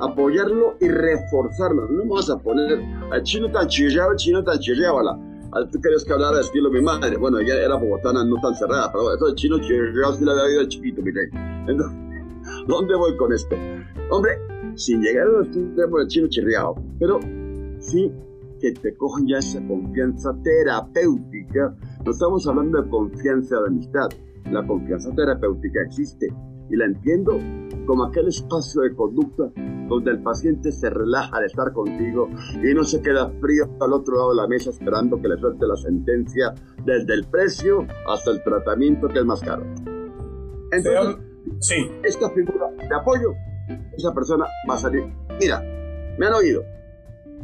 Apoyarlo y reforzarlo. No vamos a poner al chino tan chillado, chino tan chillado, Tú querías que hablara de estilo mi madre. Bueno, ella era bogotana, no tan cerrada, pero eso de chino chillado sí la había oído chiquito, mi rey. Entonces, ¿dónde voy con esto? Hombre, sin llegar a los extremo del chino chirriado, pero sí que te cojan ya esa confianza terapéutica. No estamos hablando de confianza de amistad. La confianza terapéutica existe y la entiendo como aquel espacio de conducta donde el paciente se relaja de estar contigo y no se queda frío al otro lado de la mesa esperando que le suelte la sentencia desde el precio hasta el tratamiento que es más caro. Entonces, sí. esta figura de apoyo, esa persona va a salir, mira, me han oído,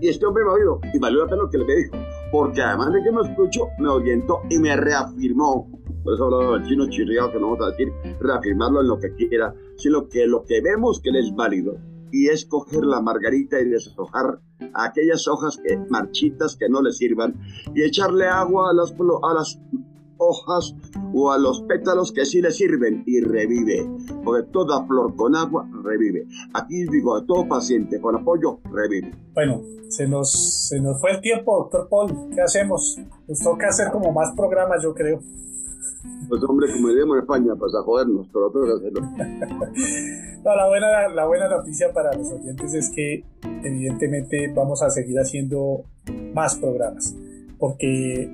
y este hombre me oído y valió la pena lo que le dijo, porque además de que me escuchó, me orientó y me reafirmó. Por eso hablado del chino chirriado, que no vamos a decir reafirmarlo en lo que quiera, sino que lo que vemos que él es válido y es coger la margarita y deshojar aquellas hojas que, marchitas que no le sirvan y echarle agua a las hojas o a los pétalos que sí le sirven y revive. Porque toda flor con agua revive. Aquí digo a todo paciente con apoyo revive. Bueno, se nos, se nos fue el tiempo, doctor Paul. ¿Qué hacemos? Nos toca hacer como más programas, yo creo. Pues hombre, como diríamos en España, pues a jodernos, pero hacerlo. no, la buena, la buena noticia para los oyentes es que evidentemente vamos a seguir haciendo más programas, porque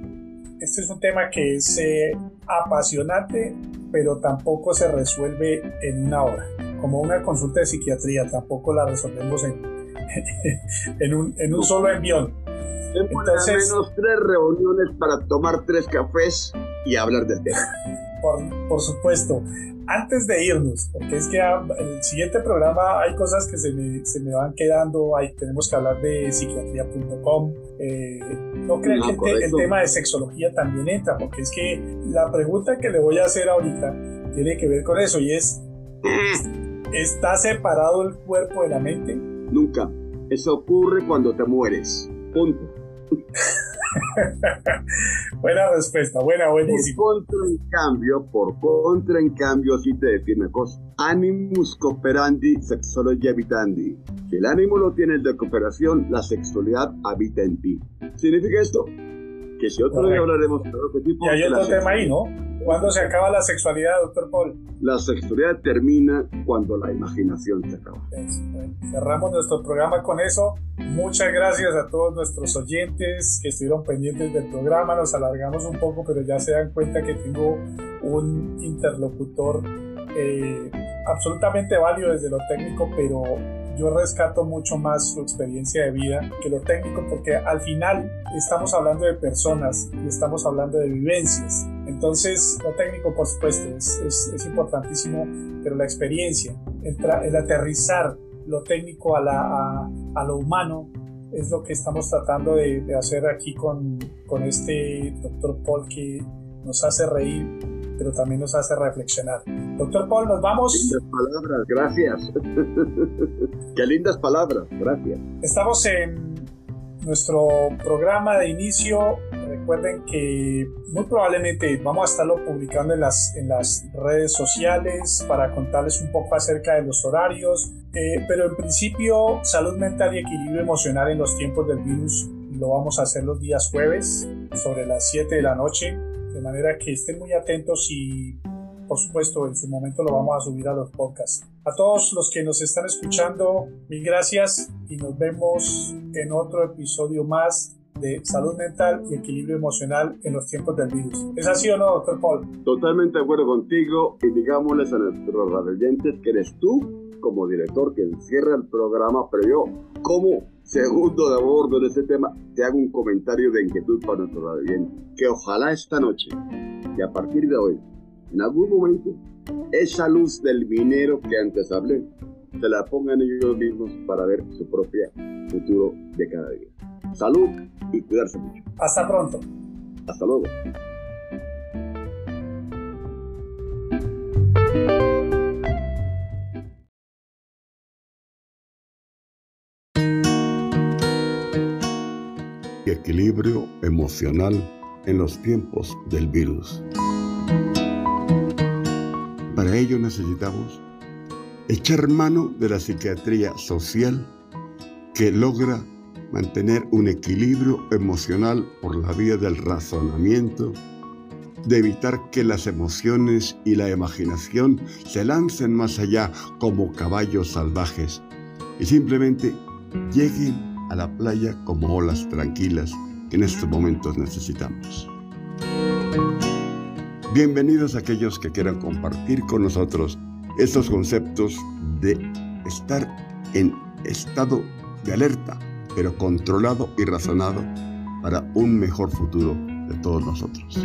este es un tema que es eh, apasionante, pero tampoco se resuelve en una hora. Como una consulta de psiquiatría, tampoco la resolvemos en, en, un, en un solo envión. Entonces, menos tres reuniones para tomar tres cafés y hablar del tema. Por, por supuesto. Antes de irnos, porque es que en el siguiente programa hay cosas que se me, se me van quedando, hay, tenemos que hablar de psiquiatría.com. Eh, no creo ah, que el, tema de sexología también entra, porque es que la pregunta que le voy a hacer ahorita tiene que ver con eso y es, ¿está separado el cuerpo de la mente? Nunca. Eso ocurre cuando te mueres. Punto. buena respuesta, buena, buenísima. Por contra, en cambio, por contra, en cambio, sí te define cosa. Animus cooperandi, sexologia habitandi. Si el ánimo lo tiene el de cooperación, la sexualidad habita en ti. ¿Significa esto? Que si otro día hablaremos de otro tipo... Y hay otro tema ahí, ¿no? ¿Cuándo se acaba la sexualidad, doctor Paul? La sexualidad termina cuando la imaginación se acaba. cerramos nuestro programa con eso. Muchas gracias a todos nuestros oyentes que estuvieron pendientes del programa. Nos alargamos un poco, pero ya se dan cuenta que tengo un interlocutor eh, absolutamente válido desde lo técnico, pero yo rescato mucho más su experiencia de vida que lo técnico porque al final estamos hablando de personas y estamos hablando de vivencias. Entonces, lo técnico, por supuesto, es, es, importantísimo, pero la experiencia, el, aterrizar lo técnico a, la, a, lo humano es lo que estamos tratando de, de hacer aquí con, con este doctor Paul que nos hace reír pero también nos hace reflexionar. Doctor Paul, nos vamos. Lindas palabras, gracias. Qué lindas palabras, gracias. Estamos en nuestro programa de inicio. Recuerden que muy probablemente vamos a estarlo publicando en las, en las redes sociales para contarles un poco acerca de los horarios. Eh, pero en principio, salud mental y equilibrio emocional en los tiempos del virus lo vamos a hacer los días jueves sobre las 7 de la noche de manera que estén muy atentos y por supuesto en su momento lo vamos a subir a los podcasts. A todos los que nos están escuchando, mil gracias y nos vemos en otro episodio más de salud mental y equilibrio emocional en los tiempos del virus. ¿Es así o no, doctor Paul? Totalmente de acuerdo contigo y digámosles a nuestros radioyentes que eres tú como director que cierra el programa, pero yo como segundo de bordo de este tema te hago un comentario de inquietud para nuestro radioyente. Que ojalá esta noche que a partir de hoy, en algún momento, esa luz del minero que antes hablé, se la pongan ellos mismos para ver su propio futuro de cada día. Salud y cuidarse mucho. Hasta pronto. Hasta luego. Equilibrio emocional en los tiempos del virus. Para ello necesitamos echar mano de la psiquiatría social que logra mantener un equilibrio emocional por la vía del razonamiento, de evitar que las emociones y la imaginación se lancen más allá como caballos salvajes y simplemente lleguen a la playa como olas tranquilas que en estos momentos necesitamos. Bienvenidos a aquellos que quieran compartir con nosotros estos conceptos de estar en estado de alerta, pero controlado y razonado para un mejor futuro de todos nosotros.